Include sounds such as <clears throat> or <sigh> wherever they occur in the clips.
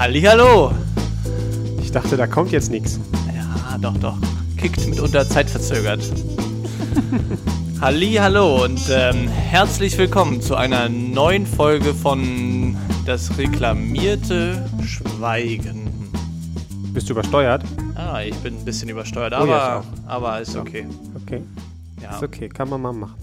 Hallihallo! Ich dachte, da kommt jetzt nichts. Ja, doch, doch. Kickt mitunter zeitverzögert. <laughs> Hallihallo und ähm, herzlich willkommen zu einer neuen Folge von Das reklamierte Schweigen. Bist du übersteuert? Ah, ich bin ein bisschen übersteuert, Oh ja, aber, aber ist okay. Okay. Ja. Ist okay, kann man mal machen.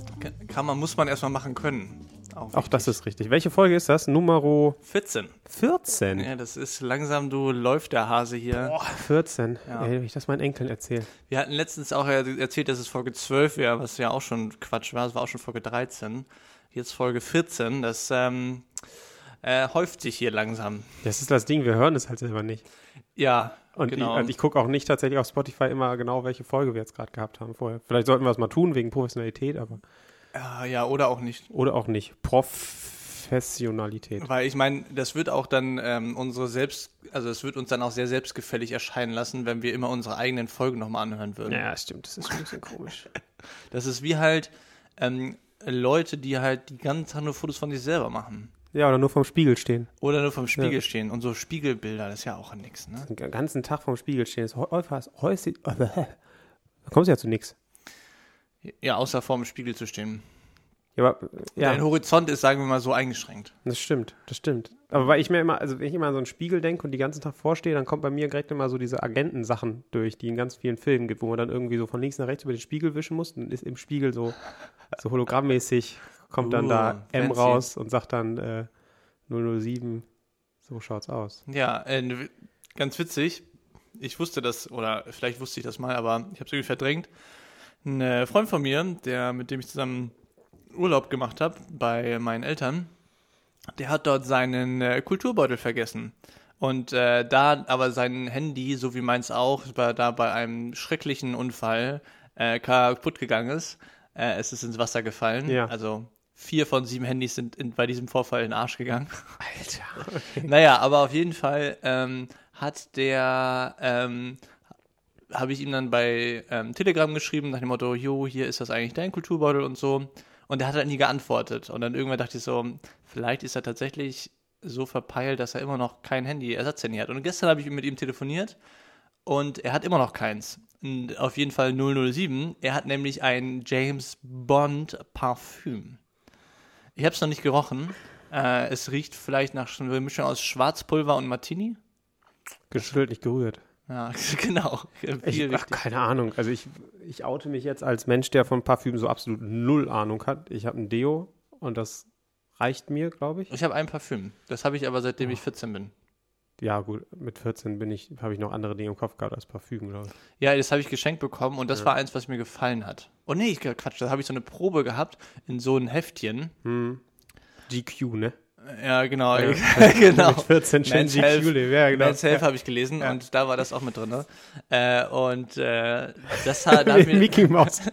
Kann man, muss man erstmal machen können. Auch das ist richtig. Welche Folge ist das? Nummer 14. 14. Ja, das ist langsam, du läuft der Hase hier. Boah, 14. Ja. Ey, ich das meinen Enkeln erzähle. Wir hatten letztens auch er- erzählt, dass es Folge 12 wäre, was ja auch schon Quatsch war. Es war auch schon Folge 13. Jetzt Folge 14. Das ähm, äh, häuft sich hier langsam. Das ist das Ding, wir hören es halt selber nicht. Ja, Und genau. ich, und ich gucke auch nicht tatsächlich auf Spotify immer genau, welche Folge wir jetzt gerade gehabt haben vorher. Vielleicht sollten wir es mal tun, wegen Professionalität, aber. Ja, ja, oder auch nicht. Oder auch nicht. Professionalität. Weil ich meine, das wird auch dann ähm, unsere selbst, also es wird uns dann auch sehr selbstgefällig erscheinen lassen, wenn wir immer unsere eigenen Folgen nochmal anhören würden. Ja, stimmt, das ist ein bisschen komisch. <laughs> Das ist wie halt ähm, Leute, die halt die ganze Zeit nur Fotos von sich selber machen. Ja, oder nur vorm Spiegel stehen. Oder nur vom Spiegel Ja. stehen. Und so Spiegelbilder, das ist ja auch nix, ne? Den ganzen Tag vorm Spiegel stehen. Das ist häufig, häufig, <laughs> da kommst du ja zu nichts. Ja, außer vorm Spiegel zu stehen. Ja, aber, ja. Dein Horizont ist, sagen wir mal, so eingeschränkt. Das stimmt, das stimmt. Aber weil ich mir immer, also wenn ich immer an so einen Spiegel denke und die ganzen Tag vorstehe, dann kommt bei mir direkt immer so diese Agentensachen durch, die in ganz vielen Filmen gibt, wo man dann irgendwie so von links nach rechts über den Spiegel wischen muss und ist im Spiegel so, so hologrammmäßig, kommt dann Uh, da M fancy. raus und sagt dann äh, 007, so schaut's aus. Ja, äh, ganz witzig. Ich wusste das, oder vielleicht wusste ich das mal, aber ich habe es irgendwie verdrängt. Ein Freund von mir, der, mit dem ich zusammen Urlaub gemacht habe bei meinen Eltern, der hat dort seinen äh, Kulturbeutel vergessen. Und äh, da aber sein Handy, so wie meins auch, bei, da bei einem schrecklichen Unfall äh, kaputt gegangen ist, äh, es ist ins Wasser gefallen. Ja. Also vier von sieben Handys sind in, bei diesem Vorfall in den Arsch gegangen. Alter. Okay. <laughs> Naja, aber auf jeden Fall ähm, hat der, ähm, habe ich ihm dann bei ähm, Telegram geschrieben, nach dem Motto, jo, hier ist das eigentlich dein Kulturbeutel und so. Und er hat dann nie geantwortet. Und dann irgendwann dachte ich so, vielleicht ist er tatsächlich so verpeilt, dass er immer noch kein Handy, Ersatzhandy hat. Und gestern habe ich mit ihm telefoniert und er hat immer noch keins. Und auf jeden Fall 007. Er hat nämlich ein James Bond Parfüm. Ich habe es noch nicht gerochen. Äh, es riecht vielleicht nach einer Mischung aus Schwarzpulver und Martini. Geschüttelt, nicht gerührt. Ja, <laughs> genau. Ich, ach, keine Ahnung. Also ich, ich oute mich jetzt als Mensch, der von Parfüm so absolut null Ahnung hat. Ich habe ein Deo und das reicht mir, glaube ich. Ich habe ein Parfüm. Das habe ich aber seitdem Oh. ich 14 bin. Ja, gut, mit 14 bin ich, habe ich noch andere Dinge im Kopf gehabt als Parfüm, glaube ich. Ja, das habe ich geschenkt bekommen und das Ja. war eins, was mir gefallen hat. Oh nee, ich Quatsch, da habe ich so eine Probe gehabt in so ein Heftchen. Hm. GQ, ne? Ja, genau. Ja. <laughs> genau. Mit 14 schön Men's Health. Ja, genau. Men's Health habe ich gelesen und da war das auch mit drin. Ne? Äh, und äh, das hat, hat Ja. mir, Mickey Mouse. <laughs>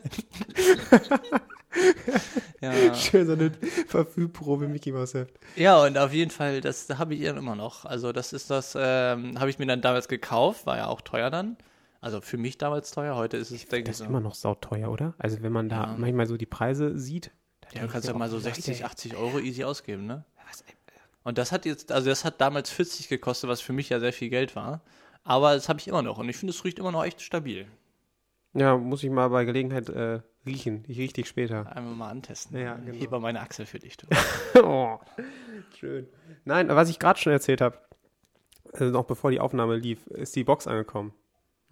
ja, Schön so eine Parfümprobe Mickey Mouse Heft. ja, und auf jeden Fall, das habe ich ihr immer noch. Also das ist das, ähm, habe ich mir dann damals gekauft, war ja auch teuer dann. Also für mich damals teuer, heute ist es, denke ich, Das so. ist immer noch sauteuer, oder? Also wenn man da Ja. manchmal so die Preise sieht. Ja, du kannst ich ja mal so Leute, 60, 80 Euro easy ausgeben, ne? Und das hat jetzt, also das hat damals 40 gekostet, was für mich ja sehr viel Geld war. Aber das habe ich immer noch und ich finde, es riecht immer noch echt stabil. Ja, muss ich mal bei Gelegenheit äh, riechen. Ich riech dich später. Einmal mal antesten. Ja, genau. Hier bei meine Achsel für dich. <laughs> Oh, schön. Nein, was ich gerade schon erzählt habe, also noch bevor die Aufnahme lief, ist die Box angekommen.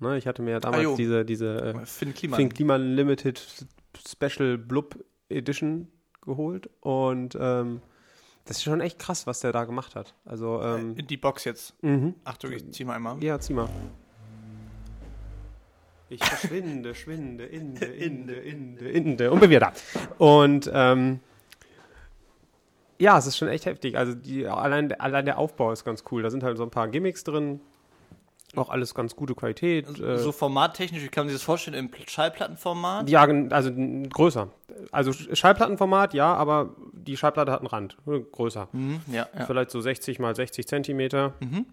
Ne, ich hatte mir ja damals Ah, diese, diese äh, Finn Kliman. Fink Kliman Limited Special Blub Edition geholt und ähm, das ist schon echt krass, was der da gemacht hat. Also, ähm, Die Box jetzt. mhm. Achtung, ich zieh mal einmal. ja, zieh mal. Ich verschwinde, schwinde, <laughs> inde, inde, inde, inde. Und bin wieder da. Und ähm, ja, es ist schon echt heftig. Also die, allein, allein der Aufbau ist ganz cool. Da sind halt so ein paar Gimmicks drin. Auch alles ganz gute Qualität. äh, So formattechnisch, wie kann man sich das vorstellen? Im Schallplattenformat? Ja, also größer. Also Sch- Schallplattenformat, ja, aber die Schallplatte hat einen Rand. äh, Größer. Mhm, ja, ja. Vielleicht so 60 mal 60 Zentimeter. Mhm.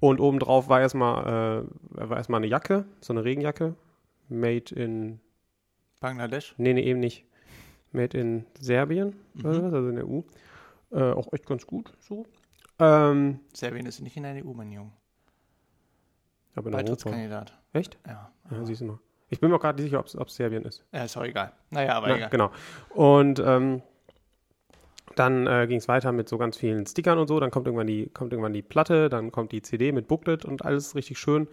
Und obendrauf war erstmal, äh, war erstmal eine Jacke, so eine Regenjacke. Made in, Bangladesch. nee, nee, eben nicht. Made in Serbien, Mhm. also in der EU. Äh, auch echt ganz gut, so. Ähm, Serbien ist nicht in der EU, mein Junge. Aber in Europa. Beitrittskandidat. Echt? Ja. Ja, siehst du mal. Ich bin mir auch gerade nicht sicher, ob es Serbien ist. Ja, ist auch egal. Naja, aber Na, egal. genau. Und ähm, dann äh, ging es weiter mit so ganz vielen Stickern und so. Dann kommt irgendwann die, kommt irgendwann die Platte, dann kommt die CD mit Booklet und alles richtig schön.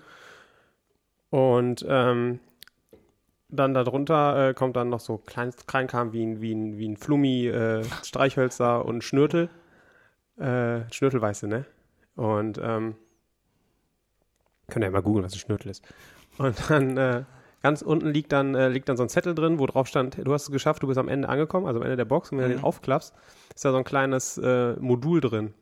Und ähm, dann darunter äh, kommt dann noch so klein, Kleinkram wie ein, wie ein, wie ein Flummi, äh, Streichhölzer und Schnürtel. Äh, Schnürtel weißt du, ne? Und ähm, könnt ihr ja mal googeln, was ein Schnürtel ist. <laughs> Und dann äh, ganz unten liegt dann, äh, liegt dann so ein Zettel drin, wo drauf stand, du hast es geschafft, du bist am Ende angekommen, also am Ende der Box. Und wenn du Mhm. den aufklappst, ist da so ein kleines äh, Modul drin,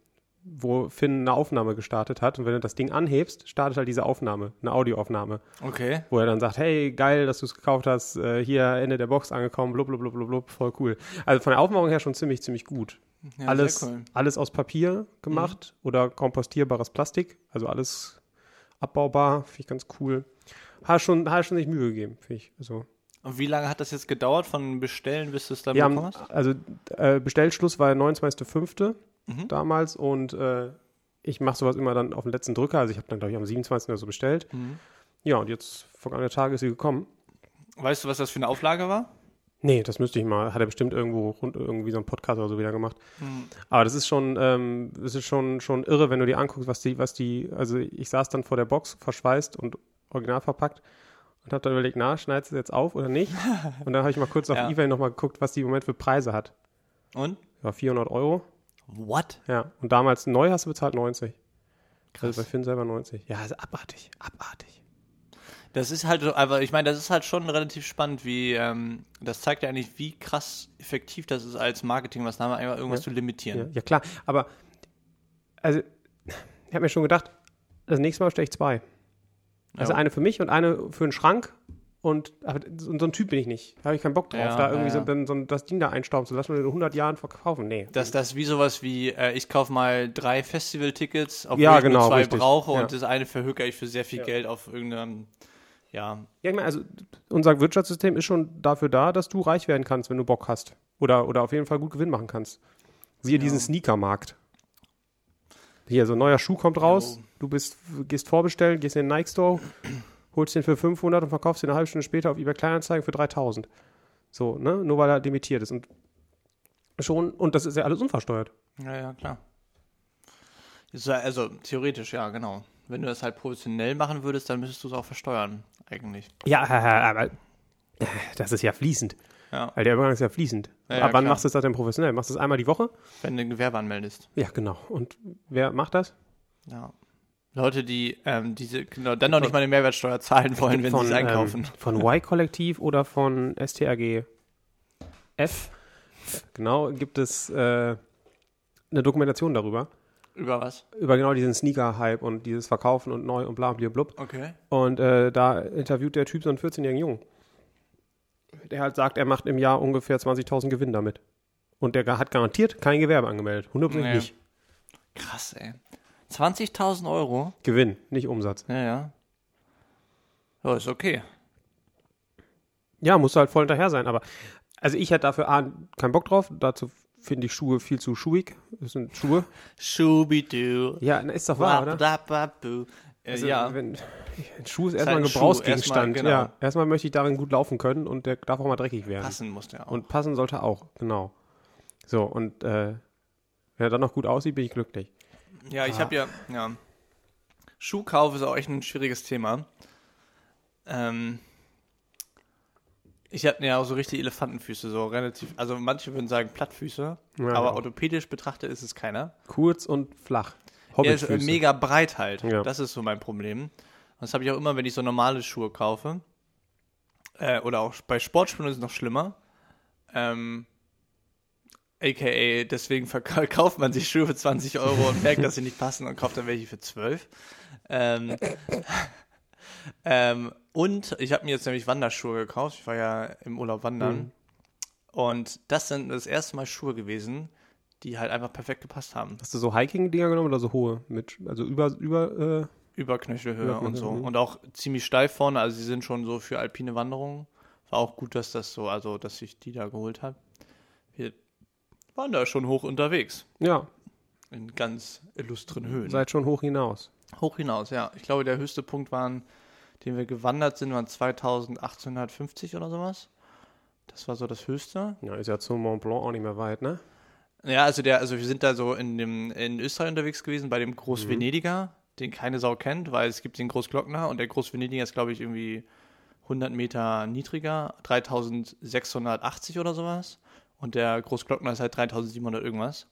wo Finn eine Aufnahme gestartet hat. Und wenn du das Ding anhebst, startet halt diese Aufnahme, eine Audioaufnahme, Okay. wo er dann sagt, hey, geil, dass du es gekauft hast, äh, hier Ende der Box angekommen, blub, blub, blub, blub, blub, voll cool. Also von der Aufmachung her schon ziemlich, ziemlich gut. Ja, alles, sehr cool. Mhm. alles aus Papier gemacht oder kompostierbares Plastik, also alles abbaubar, finde ich ganz cool. Hat schon, hat schon sich Mühe gegeben, finde ich. Also, Und wie lange hat das jetzt gedauert von Bestellen, bis du es dann wir bekommen hast? also äh, Bestellschluss war der 29.05. Mhm. damals und äh, ich mache sowas immer dann auf den letzten Drücker. Also ich habe dann, glaube ich, am 27. oder so bestellt. Mhm. Ja, und jetzt vergangene Tage ist sie gekommen. Weißt du, was das für eine Auflage war? Nee, das müsste ich mal. Hat er bestimmt irgendwo rund, irgendwie so einen Podcast oder so wieder gemacht. Mhm. Aber das ist schon, ähm, das ist schon, schon irre, wenn du dir anguckst, was die, was die, also ich saß dann vor der Box, verschweißt und original verpackt und habe dann überlegt, na, schneidest du jetzt auf oder nicht? <laughs> Und dann habe ich mal kurz auf Ja. Ebay nochmal geguckt, was die im Moment für Preise hat. Und? Ja, 400 Euro. What? Ja, und damals neu hast du bezahlt 90. Krass. Also bei Finn selber 90. Ja, ist abartig, abartig. Das ist halt, aber ich meine, das ist halt schon relativ spannend, wie, ähm, das zeigt ja eigentlich, wie krass effektiv das ist als Marketingmaßnahme, einfach irgendwas Ja. zu limitieren. Ja, ja klar, aber also ich habe mir schon gedacht, das nächste Mal stelle ich zwei. Also Ja. eine für mich und eine für den Schrank. Und so, so ein Typ bin ich nicht. Da habe ich keinen Bock drauf, da irgendwie. So, so das Ding da einstauben zu lassen und in 100 Jahren verkaufen. Nee. Dass das wie sowas wie, äh, ich kaufe mal drei Festival-Tickets, obwohl Ja, ich genau, nur zwei richtig. brauche und das eine verhökere ich für sehr viel. Geld auf irgendeinem, ja, Ja, ich meine, also unser Wirtschaftssystem ist schon dafür da, dass du reich werden kannst, wenn du Bock hast. Oder, oder auf jeden Fall gut Gewinn machen kannst. Siehe Ja. diesen Sneakermarkt. Hier, so ein neuer Schuh kommt raus, Jo. du bist, gehst vorbestellen, gehst in den Nike Store, holst den für 500 und verkaufst den eine halbe Stunde später auf eBay Kleinanzeigen für 3000. So, ne? Nur weil er limitiert ist. Und schon, und das ist ja alles unversteuert. ja, ja, klar. So, Also, theoretisch, ja, genau. Wenn du das halt professionell machen würdest, dann müsstest du es auch versteuern, eigentlich. Ja, aber äh, das ist ja fließend. Ja, Weil der Übergang ist ja fließend. Ja, ja, Ab wann klar. machst du das denn professionell? Machst du das einmal die Woche? wenn du ein Gewerbe anmeldest. Ja, genau. Und wer macht das? Ja. Leute, die ähm, diese, genau, dann noch nicht mal eine Mehrwertsteuer zahlen wollen, wenn sie es einkaufen. Ähm, von Y-Kollektiv oder von STRG F. Genau, gibt es äh, eine Dokumentation darüber. Über was? Über genau diesen Sneaker-Hype und dieses Verkaufen und neu und bla und blub. Okay. Und äh, da interviewt der Typ so einen 14-jährigen Jungen. Der halt sagt, er macht im Jahr ungefähr 20.000 Gewinn damit. Und der hat garantiert kein Gewerbe angemeldet. 100% Nee. nicht. Krass, ey. 20.000 Euro? Gewinn, nicht Umsatz. Ja, ja. Ja, ist okay. Ja, musst du halt voll hinterher sein. Aber also ich hätte dafür A, keinen Bock drauf. Dazu finde ich Schuhe viel zu schuhig. Das sind Schuhe. Schubidu. Ja, ist doch wahr, oder? Äh, Also, ja. Wenn, ein Schuh ist erstmal halt ein Gebrauchsgegenstand. erstmal, genau. Ja, erstmal möchte ich darin gut laufen können und der darf auch mal dreckig werden. Passen muss der auch. Und passen sollte auch, genau. So, und äh, wenn er dann noch gut aussieht, bin ich glücklich. Ja, ich Ah. habe ja, ja. Schuhkauf ist auch echt ein schwieriges Thema. Ähm, ich habe ja auch so richtig Elefantenfüße, so relativ, also manche würden sagen Plattfüße, Ja, aber genau. orthopädisch betrachtet ist es keiner. Kurz und flach. Er ist äh, mega breit halt. Ja. Das ist so mein Problem. Und das habe ich auch immer, wenn ich so normale Schuhe kaufe. Äh, oder auch bei Sportschuhen ist es noch schlimmer. Ähm, AKA, deswegen verkau- kauft man sich Schuhe für 20 Euro und merkt, dass sie nicht passen und kauft dann welche für 12. Ähm, ähm, und ich habe mir jetzt nämlich Wanderschuhe gekauft. Ich war ja im Urlaub wandern. Mhm. Und das sind das erste Mal Schuhe gewesen, die halt einfach perfekt gepasst haben. Hast du so Hiking-Dinger genommen oder so hohe? Mit, also über, über, äh, Über Knöchelhöhe Über und so. Mhm. Und auch ziemlich steif vorne, also sie sind schon so für alpine Wanderungen. War auch gut, dass das so, also dass ich die da geholt habe. Wir waren da schon hoch unterwegs. ja. In ganz illustren Höhen. Seid schon hoch hinaus. Hoch hinaus, ja. Ich glaube, der höchste Punkt waren, den wir gewandert sind, waren 2850 oder sowas. Das war so das höchste. Ja, ist ja zum Mont Blanc auch nicht mehr weit, ne? Ja, also der, also wir sind da so in dem in Österreich unterwegs gewesen bei dem Mhm. Großvenediger, den keine Sau kennt, weil es gibt den Großglockner und der Großvenediger ist glaube ich irgendwie 100 Meter niedriger, 3680 oder sowas und der Großglockner ist halt 3700 irgendwas.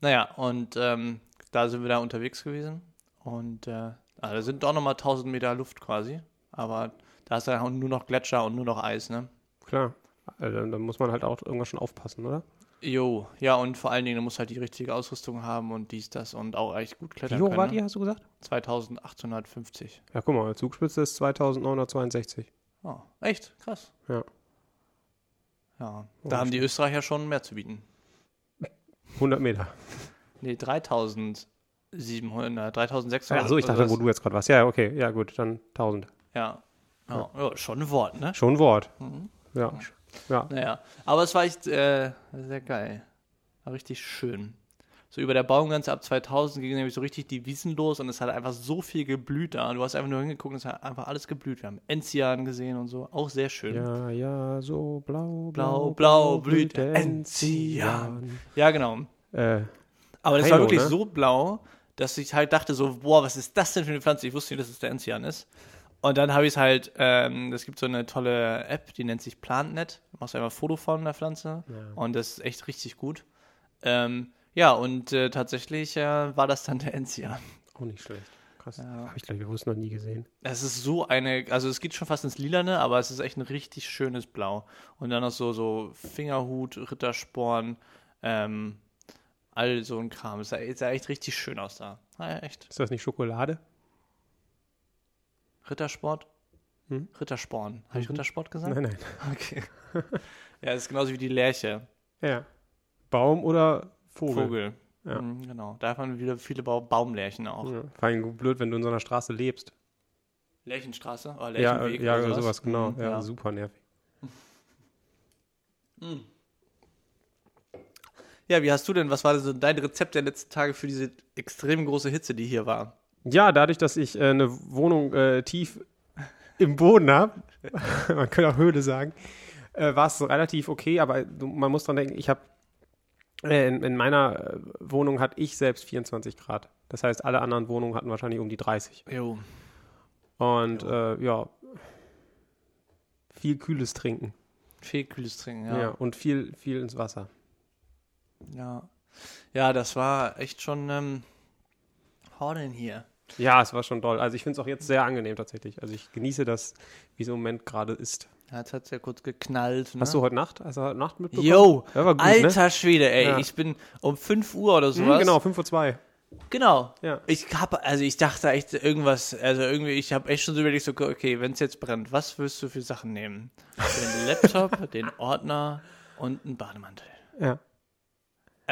Naja, und ähm, da sind wir da unterwegs gewesen und äh, also da sind doch nochmal 1000 Meter Luft quasi, aber da ist ja auch nur noch Gletscher und nur noch Eis, ne? Klar. Also, da muss man halt auch irgendwas schon aufpassen, oder? Jo, ja, und vor allen Dingen, du musst halt die richtige Ausrüstung haben und dies, das und auch echt gut klettern Wie hoch können. war ne? die, hast du gesagt? 2850. Ja, guck mal, Zugspitze ist 2962. Oh, echt? Krass. Ja. Ja, Oh, da haben die Österreicher schon mehr zu bieten. 100 Meter. Nee, 3700, 3600. Achso, ich dachte, was. wo du jetzt gerade warst. Ja, okay, ja gut, dann 1000. Ja. Ja. ja, schon ein Wort, ne? Schon ein Wort. Mhm. Ja. Ja. Naja, aber es war echt äh, sehr geil. War richtig schön. So über der Baumgrenze ab 2000 ging nämlich so richtig die Wiesen los und es hat einfach so viel geblüht da. Du hast einfach nur hingeguckt und es hat einfach alles geblüht. Wir haben Enzian gesehen und so. Auch sehr schön. Ja, ja, so blau, Blau, blau blüht der Enzian. Ja, genau. Äh, Aber das Heino, war wirklich ne? so blau, dass ich halt dachte so, boah, was ist das denn für eine Pflanze? Ich wusste nicht, dass es der Enzian ist. Und dann habe ich es halt, ähm, es gibt so eine tolle App, die nennt sich PlantNet. Du machst einfach ein Foto von der Pflanze und das ist echt richtig gut. Ähm, ja, und äh, tatsächlich äh, war das dann der Enzian. auch nicht schlecht. Krass. Ja. Habe ich, glaube ich, bewusst noch nie gesehen. Es ist so eine, also es geht schon fast ins Lilane, aber es ist echt ein richtig schönes Blau. Und dann noch so, so Fingerhut, Rittersporn, ähm, all so ein Kram. Es sah, es sah echt richtig schön aus da. Ja, echt. Ist das nicht Schokolade? Rittersport? Hm? Rittersporn. Habe ich Rittersport gesagt? Nein, nein. <laughs> Okay. ja, das ist genauso wie die Lerche. Ja. Baum oder Vogel? Vogel. Ja. Mhm, genau. Da hat man wieder viele Ba- Baumlärchen auch. Ja. Vor allem blöd, wenn du in so einer Straße lebst. Lärchenstraße? Oder Ja, Lärchenweg ja, oder sowas, genau. Mhm, ja, super nervig. <laughs> Ja, wie hast du denn, was war denn so dein Rezept der letzten Tage für diese extrem große Hitze, die hier war? Ja, dadurch, dass ich äh, eine Wohnung äh, tief im Boden habe, <laughs> man könnte auch Höhle sagen, äh, war es relativ okay, aber du, man muss dran denken, ich habe äh, in, in meiner äh, Wohnung hatte ich selbst 24 Grad. Das heißt, alle anderen Wohnungen hatten wahrscheinlich um die 30. Jo. Und äh, ja, viel kühles Trinken. Viel kühles Trinken, Ja. ja. und viel, viel ins Wasser. Ja. Ja, das war echt schon, ähm, denn hier? Ja, es war schon toll. Also ich finde es auch jetzt sehr angenehm tatsächlich. Also ich genieße das, wie es im Moment gerade ist. Ja, Jetzt hat es ja kurz geknallt. Ne? Hast du heute Nacht, also heute Nacht mitbekommen? Yo, Ja, gut, alter ne? Schwede, ey. Ja. Ich bin um 5 Uhr oder Mhm, sowas. genau, 5 vor 2. Genau. Ja. Ich hab, also ich dachte echt irgendwas, also irgendwie, ich habe echt schon so überlegt, so, okay, wenn es jetzt brennt, was willst du für Sachen nehmen? Den Laptop, <laughs> den Ordner und einen Bademantel. Ja.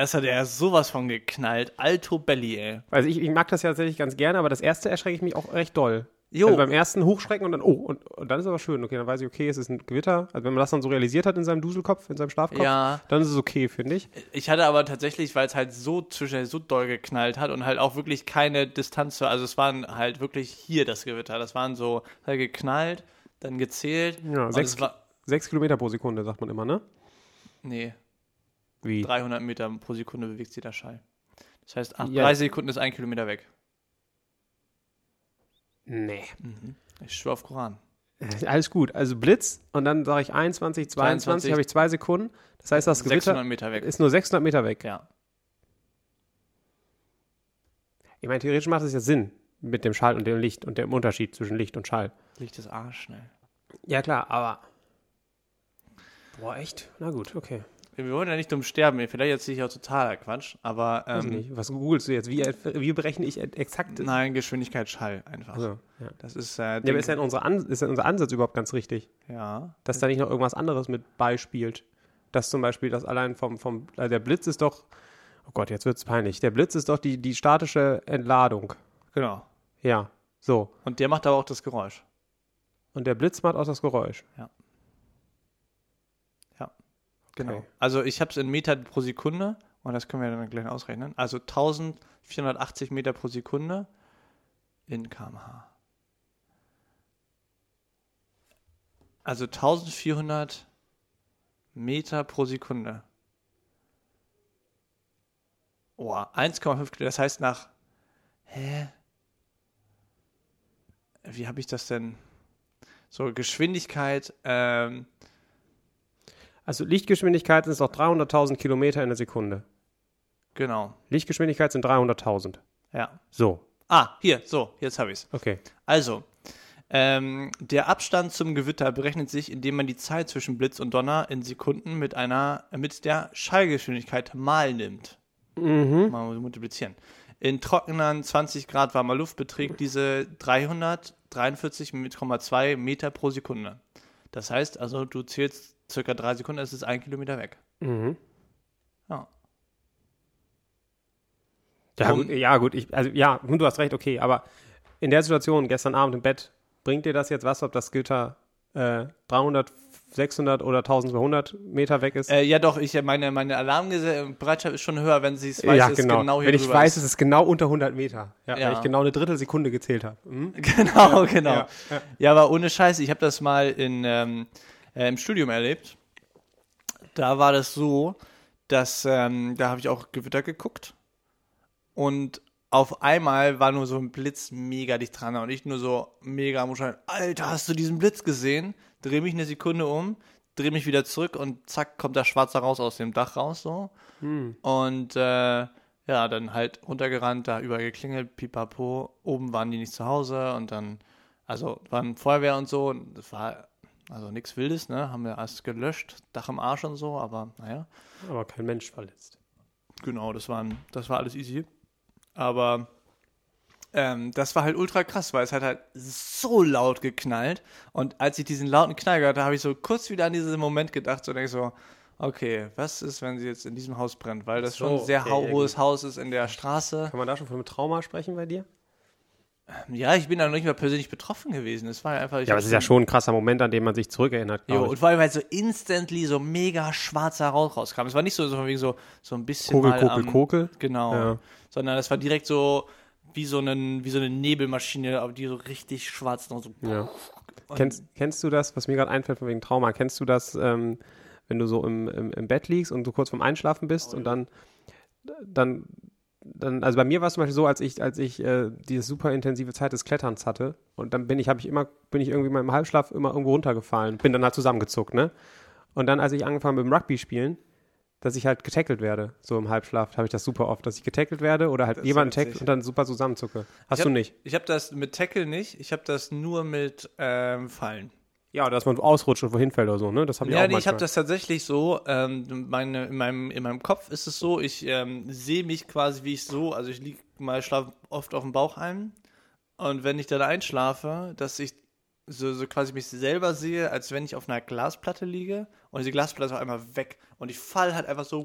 Es hat ja sowas von geknallt. Alto Belly, ey. Also ich, ich mag das ja tatsächlich ganz gerne, aber das erste erschrecke ich mich auch recht doll. Jo. Also beim ersten hochschrecken und dann, oh, und, und dann ist aber schön. Okay, dann weiß ich, okay, es ist ein Gewitter. Also wenn man das dann so realisiert hat in seinem Duselkopf, in seinem Schlafkopf, Ja. dann ist es okay, finde ich. Ich hatte aber tatsächlich, weil es halt so zwischen so doll geknallt hat und halt auch wirklich keine Distanz. Also es waren halt wirklich hier das Gewitter. Das waren so halt geknallt, dann gezählt. Ja, sechs, war, sechs Kilometer pro Sekunde, sagt man immer, ne? nee, Wie? 300 Meter pro Sekunde bewegt sich der Schall. Das heißt, ab Ja. 30 Sekunden ist ein Kilometer weg. Nee. Ich schwöre auf Koran. <laughs> Alles gut. Also Blitz und dann sage ich 21, 22, 22. habe ich zwei Sekunden. Das heißt, das Gewitter 600 Meter weg. ist nur 600 Meter weg. Ja. Ich meine, theoretisch macht es ja Sinn mit dem Schall und dem Licht und dem Unterschied zwischen Licht und Schall. Liegt das Arsch schnell. Ja, klar, aber. Boah, echt? Na gut, okay. Wir wollen ja nicht dumm sterben. Vielleicht erzähle ich auch totaler Quatsch, aber ähm, nicht. Was googelst du jetzt? Wie, wie berechne ich exakt? nein, Geschwindigkeit Schall einfach. Also, ja. Das ist, äh, Ja, aber ist denn, unsere An ist denn unser Ansatz überhaupt ganz richtig? ja. Dass da nicht noch irgendwas anderes mit beispielt? Dass zum Beispiel das allein vom, vom also der Blitz ist doch, oh Gott, jetzt wird's peinlich. Der Blitz ist doch die, die statische Entladung. Genau. Ja, so. Und der macht aber auch das Geräusch. Und der Blitz macht auch das Geräusch. Genau. Also ich habe es in Meter pro Sekunde Und das können wir dann gleich ausrechnen. Also 1480 Meter pro Sekunde in kmh. Also 1400 Meter pro Sekunde. Oh, 1,5 Kilometer. Das heißt nach. Hä? Wie habe ich das denn? So, Geschwindigkeit. Ähm, Also Lichtgeschwindigkeit ist doch 300.000 Kilometer in der Sekunde. genau. Lichtgeschwindigkeit sind 300.000. Ja. So, Ah, hier, so, jetzt habe ich es. okay. Also, ähm, der Abstand zum Gewitter berechnet sich, indem man die Zeit zwischen Blitz und Donner in Sekunden mit einer mit der Schallgeschwindigkeit mal nimmt. Mhm. Mal multiplizieren. In trockenen 20 Grad warmer Luft beträgt diese 343,2 Meter pro Sekunde. Das heißt also, du zählst circa drei Sekunden, es ist ein Kilometer weg. Mhm. Ja. Ja, gut, ja, gut, ich, also ja, du hast recht, okay, aber in der Situation gestern Abend im Bett, bringt dir das jetzt was, ob das Gitter äh, 300, 600 oder 1200 Meter weg ist? Äh, ja, doch, ich meine, meine Alarmbereitschaft ist schon höher, wenn sie es weiß, ja, genau. genau hier Wenn ich weiß, ist. es ist genau unter 100 Meter. Ja, Ja. Weil ich genau eine Drittelsekunde gezählt habe. Mhm. <laughs> Genau, genau. Ja, Ja, ja. aber ohne Scheiß, ich habe das mal in, ähm, äh, im Studium erlebt. Da war das so, dass ähm, da habe ich auch Gewitter geguckt und auf einmal war nur so ein Blitz mega dicht dran und ich nur so mega am Schreien, Alter, hast du diesen Blitz gesehen? Dreh mich eine Sekunde um, dreh mich wieder zurück und zack, kommt der Schwarze raus aus dem Dach raus so. Und äh, ja, dann halt runtergerannt, da überall geklingelt, pipapo. Oben waren die nicht zu Hause und dann, also waren Feuerwehr und so. Und das war also nichts Wildes, ne? Haben wir erst gelöscht, Dach im Arsch und so, aber naja. Aber kein Mensch verletzt. Genau, das, waren, das war alles easy. Aber ähm, das war halt ultra krass, weil es hat halt so laut geknallt. Und als ich diesen lauten Knall gehört habe, habe ich so kurz wieder an diesen Moment gedacht, so denke ich so, okay, was ist, wenn sie jetzt in diesem Haus brennt? Weil das So, schon ein sehr okay, hohes. Haus ist in der Straße. Kann man da schon von einem Trauma sprechen bei dir? Ja, ich bin da noch nicht mal persönlich betroffen gewesen. Es war ja einfach. Ja, aber es ist ja schon ein krasser Moment, an den man sich zurückerinnert. Jo, und vor allem halt so instantly so mega schwarzer Rauch rauskam. Es war nicht so, so, wegen so, so ein bisschen. Kogel, mal Kogel, am, Kogel. Genau. Ja. Sondern es war direkt so wie so, einen, wie so eine Nebelmaschine, aber die so richtig schwarz noch so. Ja. Kennst, kennst du das, was mir gerade einfällt von wegen Trauma? Kennst du das, ähm, wenn du so im, im, im Bett liegst und du kurz vorm Einschlafen bist und dann, dann, dann, also bei mir war es zum Beispiel so, als ich, als ich äh, diese super intensive Zeit des Kletterns hatte und dann bin ich, habe ich immer, bin ich irgendwie mal im Halbschlaf immer irgendwo runtergefallen, bin dann halt zusammengezuckt, ne? Und dann, als ich angefangen habe mit dem Rugby spielen, dass ich halt getackelt werde, so im Halbschlaf, habe ich das super oft, dass ich getackelt werde oder halt Das witzig. tackle und dann super zusammenzucke. Hast Ich du hab- nicht? Ich habe das mit Tackle nicht, ich habe das nur mit ähm, Fallen. Ja, dass man ausrutscht und wohin fällt oder so, ne? Das habe ich Ja, auch nee, ich habe das tatsächlich so, ähm, meine, in, meinem, in meinem Kopf ist es so, ich ähm, sehe mich quasi wie ich so, also ich liege mal, schlafe oft auf dem Bauch ein und wenn ich dann einschlafe, dass ich so, so quasi mich selber sehe, als wenn ich auf einer Glasplatte liege und diese Glasplatte ist auf einmal weg und ich fall halt einfach so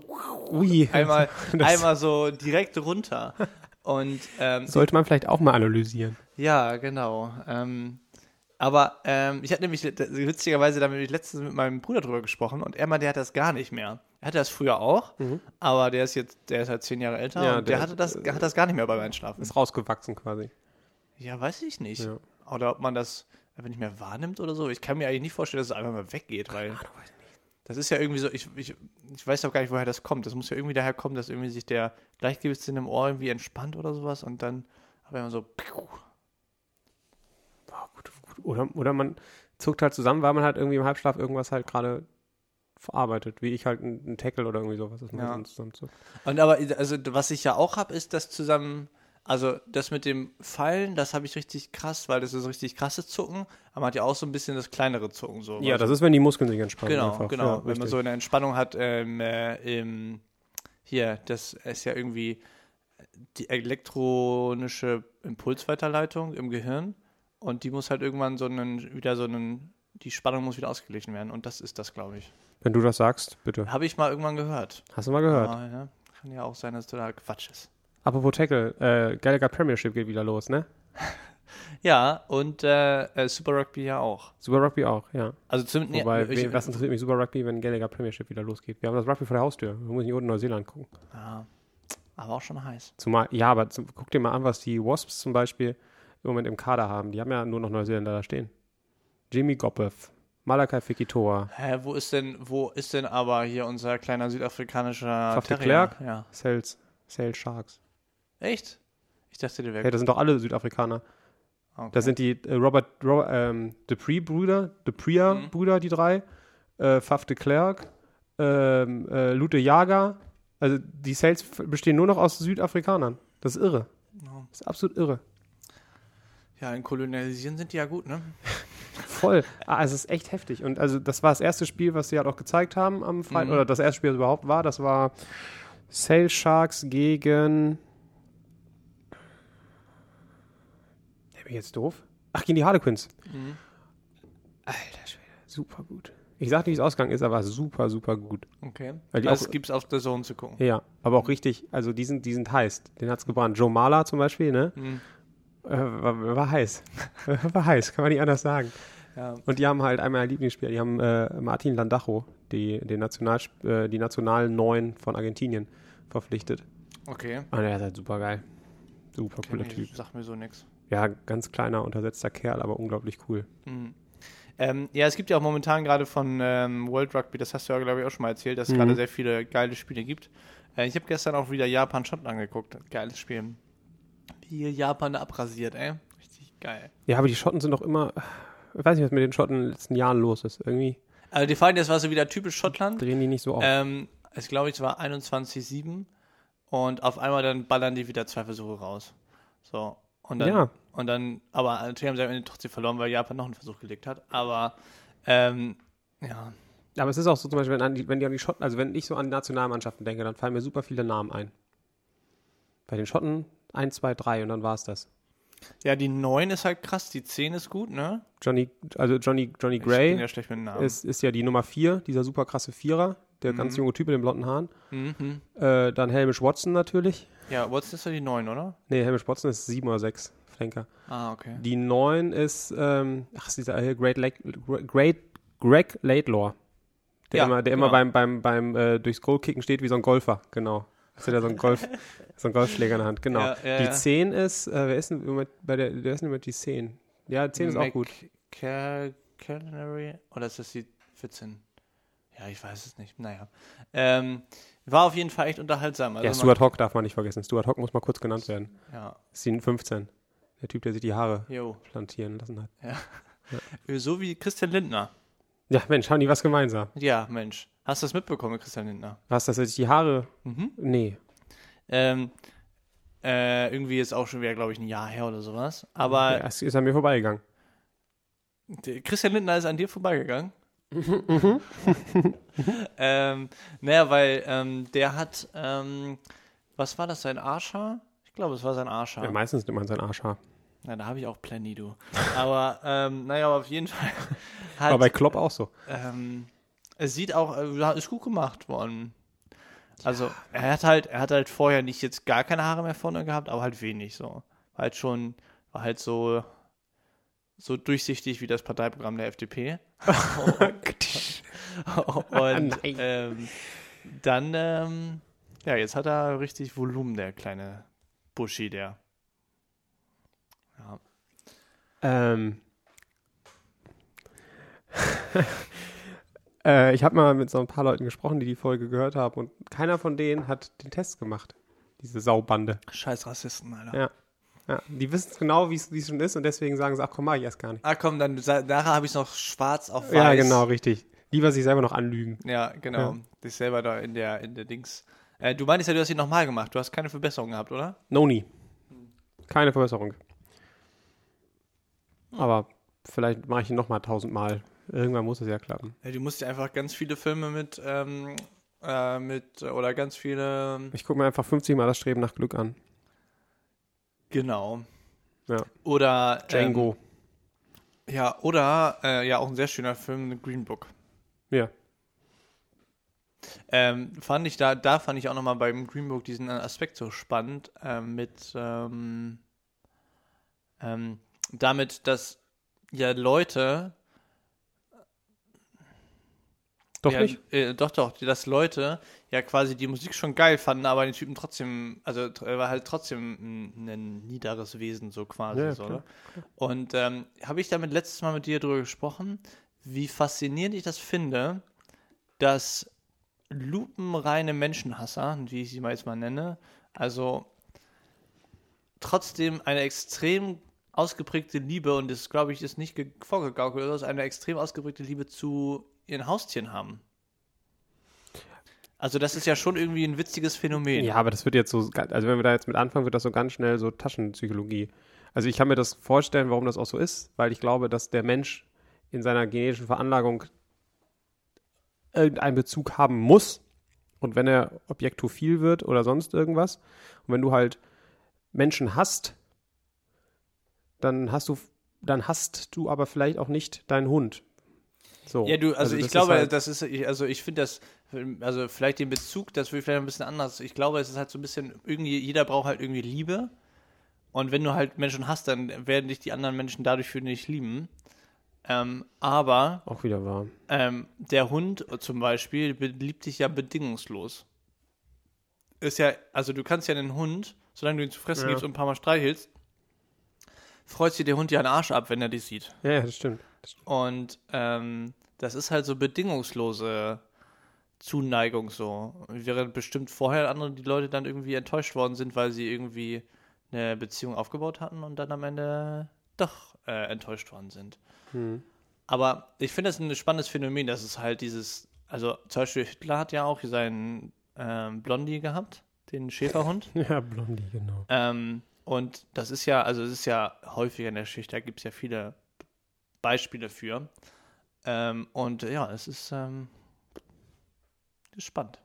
Ui. einmal, <laughs> einmal so direkt runter und ähm, Sollte man vielleicht auch mal analysieren. ja, genau. Ähm, aber ähm, ich hatte nämlich witzigerweise damit letztens mit meinem Bruder drüber gesprochen und er meinte, der hat das gar nicht mehr. Er hatte das früher auch, aber der ist jetzt, der ist halt zehn Jahre älter Mhm. Ja, und der, der- hatte das, der hat das gar nicht mehr beim Einschlafen. Ist rausgewachsen quasi. Ja, weiß ich nicht. Ja. Oder ob man das einfach nicht mehr wahrnimmt oder so. Ich kann mir eigentlich nicht vorstellen, dass es einfach mal weggeht, weil das ist ja irgendwie so, ich, ich, ich weiß auch gar nicht, woher das kommt. Das muss ja irgendwie daher kommen, dass irgendwie sich der Gleichgewichtssinn im Ohr irgendwie entspannt oder sowas und dann aber immer so. Boah, gut, gut. Oder, oder man zuckt halt zusammen, weil man halt irgendwie im Halbschlaf irgendwas halt gerade verarbeitet, wie ich halt einen, Tackle oder irgendwie sowas, man Ja. zusammenzuckt. Und aber, also was ich ja auch habe, ist das zusammen, also das mit dem Fallen, das habe ich richtig krass, weil das ist richtig krasses Zucken, aber man hat ja auch so ein bisschen das kleinere Zucken so. Ja, das ist, wenn die Muskeln sich entspannen. genau, einfach. genau. Ja, Wenn man richtig. so eine Entspannung hat, ähm, äh, im, hier, das ist ja irgendwie die elektronische Impulsweiterleitung im Gehirn und die muss halt irgendwann so einen, wieder so einen, die Spannung muss wieder ausgeglichen werden und das ist das, glaube ich. Wenn du das sagst, bitte. Habe ich mal irgendwann gehört. Hast du mal gehört? Aber, ja, kann ja auch sein, dass das total Quatsch ist. Apropos Tackle, äh, Gallagher Premiership geht wieder los, ne? <laughs> Ja, und äh, äh, Super Rugby ja auch. Super Rugby auch, ja. Also zum, Wobei, ja, ich, was interessiert mich Super Rugby, wenn Gallagher Premiership wieder losgeht? Wir haben das Rugby vor der Haustür. Wir müssen nicht unten in Neuseeland gucken. ja, aber auch schon heiß. Zumal, ja, aber zum, guck dir mal an, was die Wasps zum Beispiel im Moment im Kader haben. Die haben ja nur noch Neuseeländer da stehen. Jimmy Goppeth, Malakai Fekitoa, Hä, wo ist denn, wo ist denn aber hier unser kleiner südafrikanischer Faf Terrier? Klerk? Ja. Sales, Sales Sharks. Echt? Ich dachte, der wäre Hey, das sind doch alle Südafrikaner. okay. Das sind die äh, Robert Ro ähm, Dupree-Brüder, Dupree-Brüder, die drei. Äh, Faf de Klerk, ähm, äh, Lute Jager. Also die Sales bestehen nur noch aus Südafrikanern. Das ist irre. Das ist absolut irre. Ja, in Kolonialisieren sind die ja gut, ne? Voll. Ah, es ist echt heftig. Und also das war das erste Spiel, was sie halt auch gezeigt haben am Freitag. Mhm. Oder das erste Spiel, das überhaupt war. Das war Sales Sharks gegen. Der bin jetzt doof. Ach, gegen die Harlequins. Mhm. Alter Schwede, super gut. Ich sag nicht, wie es ausgegangen ist, aber super, super gut. Okay. Weil die das auch- gibt's auf der Zone zu gucken. Ja, aber auch richtig, also die sind, die sind heiß. Den hat's gebrannt. Joe Mala zum Beispiel, ne? Mhm. Äh, war, war heiß. <laughs> war heiß, kann man nicht anders sagen. Ja. Und die haben halt einmal ein Lieblingsspieler, die haben äh, Martin Landajo, die, den National, äh, die nationalen Neun von Argentinien, verpflichtet. Okay. Und er ist halt super geil. Super Kenn cooler Typ. Sag mir so nix. Ja, ganz kleiner, untersetzter Kerl, aber unglaublich cool. Mhm. Ähm, ja, es gibt ja auch momentan gerade von ähm, World Rugby, das hast du ja, glaube ich, auch schon mal erzählt, dass es Mhm. gerade sehr viele geile Spiele gibt. Äh, ich habe gestern auch wieder Japan-Schottland angeguckt. Geiles Spiel. Wie Japan abrasiert, ey. Richtig geil. Ja, aber die Schotten sind doch immer, ich weiß nicht, was mit den Schotten in den letzten Jahren los ist. Irgendwie Also die Frage, das war so wieder typisch Schottland. drehen die nicht so auf. Ähm, ich glaube, es war 21-7 und auf einmal dann ballern die wieder zwei Versuche raus. So. Und dann, Ja. und dann, aber natürlich haben sie am Ende trotzdem verloren, weil Japan noch einen Versuch gelegt hat. Aber ähm, ja, Aber es ist auch so zum Beispiel, wenn, die, wenn die an die Schotten, also wenn ich so an Nationalmannschaften denke, dann fallen mir super viele Namen ein. Bei den Schotten 1, 2, 3 und dann war es das. Ja, die 9 ist halt krass, die 10 ist gut, ne? Johnny, also Johnny, Johnny Gray ja ist, ist ja die Nummer 4, dieser super krasse Vierer, der ganz junge Typ mit den blonden Haaren. mhm. Äh, dann Helmish Watson natürlich. Ja, Watson ist ja die 9, oder? Nee, Helmish Watson ist 7 oder 6, Flanker. Ah, okay. Die 9 ist, ähm, ach, ist dieser hier, Great Lake, Great, Greg Laidlaw. Der Ja, immer, der immer genau. beim, beim, beim äh, durchs Goal kicken steht wie so ein Golfer, genau. Das hat ja so ein Golf, so ein Golfschläger in der Hand, genau. Ja, ja, die ja. 10 ist, äh, wer ist denn im bei der, wer ist denn im Moment die 10? Ja, 10 ist auch gut. Canary oder ist das die 14? Ja, ich weiß es nicht. Naja. Ähm, war auf jeden Fall echt unterhaltsam. Also ja, Stuart Hawk darf man nicht vergessen. Stuart Hawk muss mal kurz genannt werden. Ja, ist die 15. Der Typ, der sich die Haare jo. plantieren lassen hat. <laughs> So wie Christian Lindner. Ja, Mensch, haben die was gemeinsam? Ja, Mensch. Hast du das mitbekommen, Christian Lindner? Was, dass er sich die Haare. Mhm. Nee. Ähm, äh, irgendwie ist auch schon wieder, glaube ich, ein Jahr her oder sowas. Aber Ja, es ist an mir vorbeigegangen. Christian Lindner ist an dir vorbeigegangen. <laughs> ähm, naja, weil ähm, der hat, ähm, was war das, sein Arschhaar? Ich glaube, es war sein Arschhaar. Ja, meistens nimmt man sein Arschhaar. Na, da habe ich auch Plenty, du. Aber, ähm, naja, aber auf jeden Fall hat, Aber bei Klopp auch so. ähm, es sieht auch, äh, ist gut gemacht worden. Also, er hat halt, er hat halt vorher nicht jetzt gar keine Haare mehr vorne gehabt, aber halt wenig so. War halt schon, war halt so, so durchsichtig wie das Parteiprogramm der FDP. <laughs> Und Nein. ähm, dann, ähm, ja, jetzt hat er richtig Volumen, der kleine Buschi, der. Ja. Ähm. Äh, ich habe mal mit so ein paar Leuten gesprochen, die die Folge gehört haben und keiner von denen hat den Test gemacht. Diese Saubande. Scheiß Rassisten, Alter. Ja. Ja, die wissen genau, wie es wie es schon ist und deswegen sagen sie, ach komm, mach ich erst gar nicht. Ah, komm, dann nachher habe ich es noch schwarz auf weiß. Ja, genau, richtig. Lieber sich selber noch anlügen. Ja, genau. Ja. Dich selber da in der, in der Dings. Äh, du meintest ja, du hast ihn nochmal gemacht. Du hast keine Verbesserung gehabt, oder? Noni. Keine Verbesserung. Aber vielleicht mache ich ihn nochmal tausendmal. Irgendwann muss es ja klappen. Ja, du musst dir einfach ganz viele Filme mit, ähm, äh, mit, oder ganz viele, Ich gucke mir einfach 50 Mal das Streben nach Glück an. genau. Ja. Oder, Django. Ähm, ja, oder, äh, ja, auch ein sehr schöner Film, The Green Book. Ja. Ähm, fand ich da, da fand ich auch nochmal beim Green Book diesen Aspekt so spannend, ähm, mit, ähm, ähm, damit, dass ja Leute Doch ja, nicht? Äh, doch, doch, dass Leute ja quasi die Musik schon geil fanden, aber den Typen trotzdem, also er war halt trotzdem ein, ein niederes Wesen, so quasi. Ja, so, klar? Und ähm, habe ich damit letztes Mal mit dir drüber gesprochen, wie faszinierend ich das finde, dass lupenreine Menschenhasser, wie ich sie mal jetzt mal nenne, also trotzdem eine extrem ausgeprägte Liebe, und das glaube ich ist nicht ge- vorgegaukelt, oder so, eine extrem ausgeprägte Liebe zu ihren Haustieren haben. Also das ist ja schon irgendwie ein witziges Phänomen. Ja, aber das wird jetzt so, also wenn wir da jetzt mit anfangen, wird das so ganz schnell so Taschenpsychologie. Also ich kann mir das vorstellen, warum das auch so ist, weil ich glaube, dass der Mensch in seiner genetischen Veranlagung irgendeinen Bezug haben muss. Und wenn er objektophil wird oder sonst irgendwas, und wenn du halt Menschen hast, dann hast du, dann hast du aber vielleicht auch nicht deinen Hund. So. Ja, du, also, ich das ist glaube, halt- das ist, ich- also ich finde das, also vielleicht den Bezug, das würde ich vielleicht ein bisschen anders. Ich glaube, es ist halt so ein bisschen, irgendwie, jeder braucht halt irgendwie Liebe. Und wenn du halt Menschen hast, dann werden dich die anderen Menschen dadurch für dich lieben. Ähm, aber auch wieder wahr. ähm, der Hund zum Beispiel be- liebt dich ja bedingungslos. Ist ja, also du kannst ja einen Hund, solange du ihn zu fressen Ja. gibst und ein paar Mal streichelst, freut sich der Hund ja einen Arsch ab, wenn er dich sieht. Ja, das stimmt. Und ähm, das ist halt so bedingungslose Zuneigung so. Während bestimmt vorher andere die Leute dann irgendwie enttäuscht worden sind, weil sie irgendwie eine Beziehung aufgebaut hatten und dann am Ende doch äh, enttäuscht worden sind. Hm. Aber ich finde das ein spannendes Phänomen, dass es halt dieses, also zum Beispiel Hitler hat ja auch seinen ähm, Blondie gehabt, den Schäferhund. <laughs> Ja, Blondie, genau. Ähm, und das ist ja, also es ist ja häufiger in der Schicht, da gibt es ja viele Beispiele für. Ähm, und ja, es ist, ähm, ist spannend.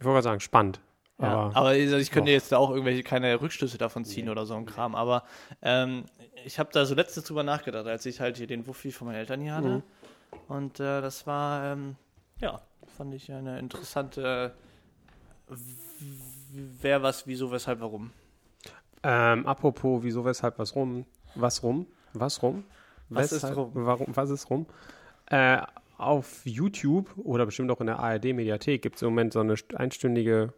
Ich wollte gerade sagen, spannend. Ja, Aber, aber, also ich könnte doch. jetzt da auch irgendwelche keine Rückschlüsse davon ziehen oder so ein Kram. Aber ähm, ich habe da so letztens drüber nachgedacht, als ich halt hier den Wuffi von meinen Eltern hier hatte. Mhm. Und äh, das war, ähm, ja, fand ich eine interessante Wer, was, wieso, weshalb, warum. ähm, apropos, wieso, weshalb, was rum? Was rum? Was rum? Was ist Weshalb- rum? Warum, was ist rum? Äh, auf YouTube oder bestimmt auch in der ARD-Mediathek gibt es im Moment so eine st- einstündige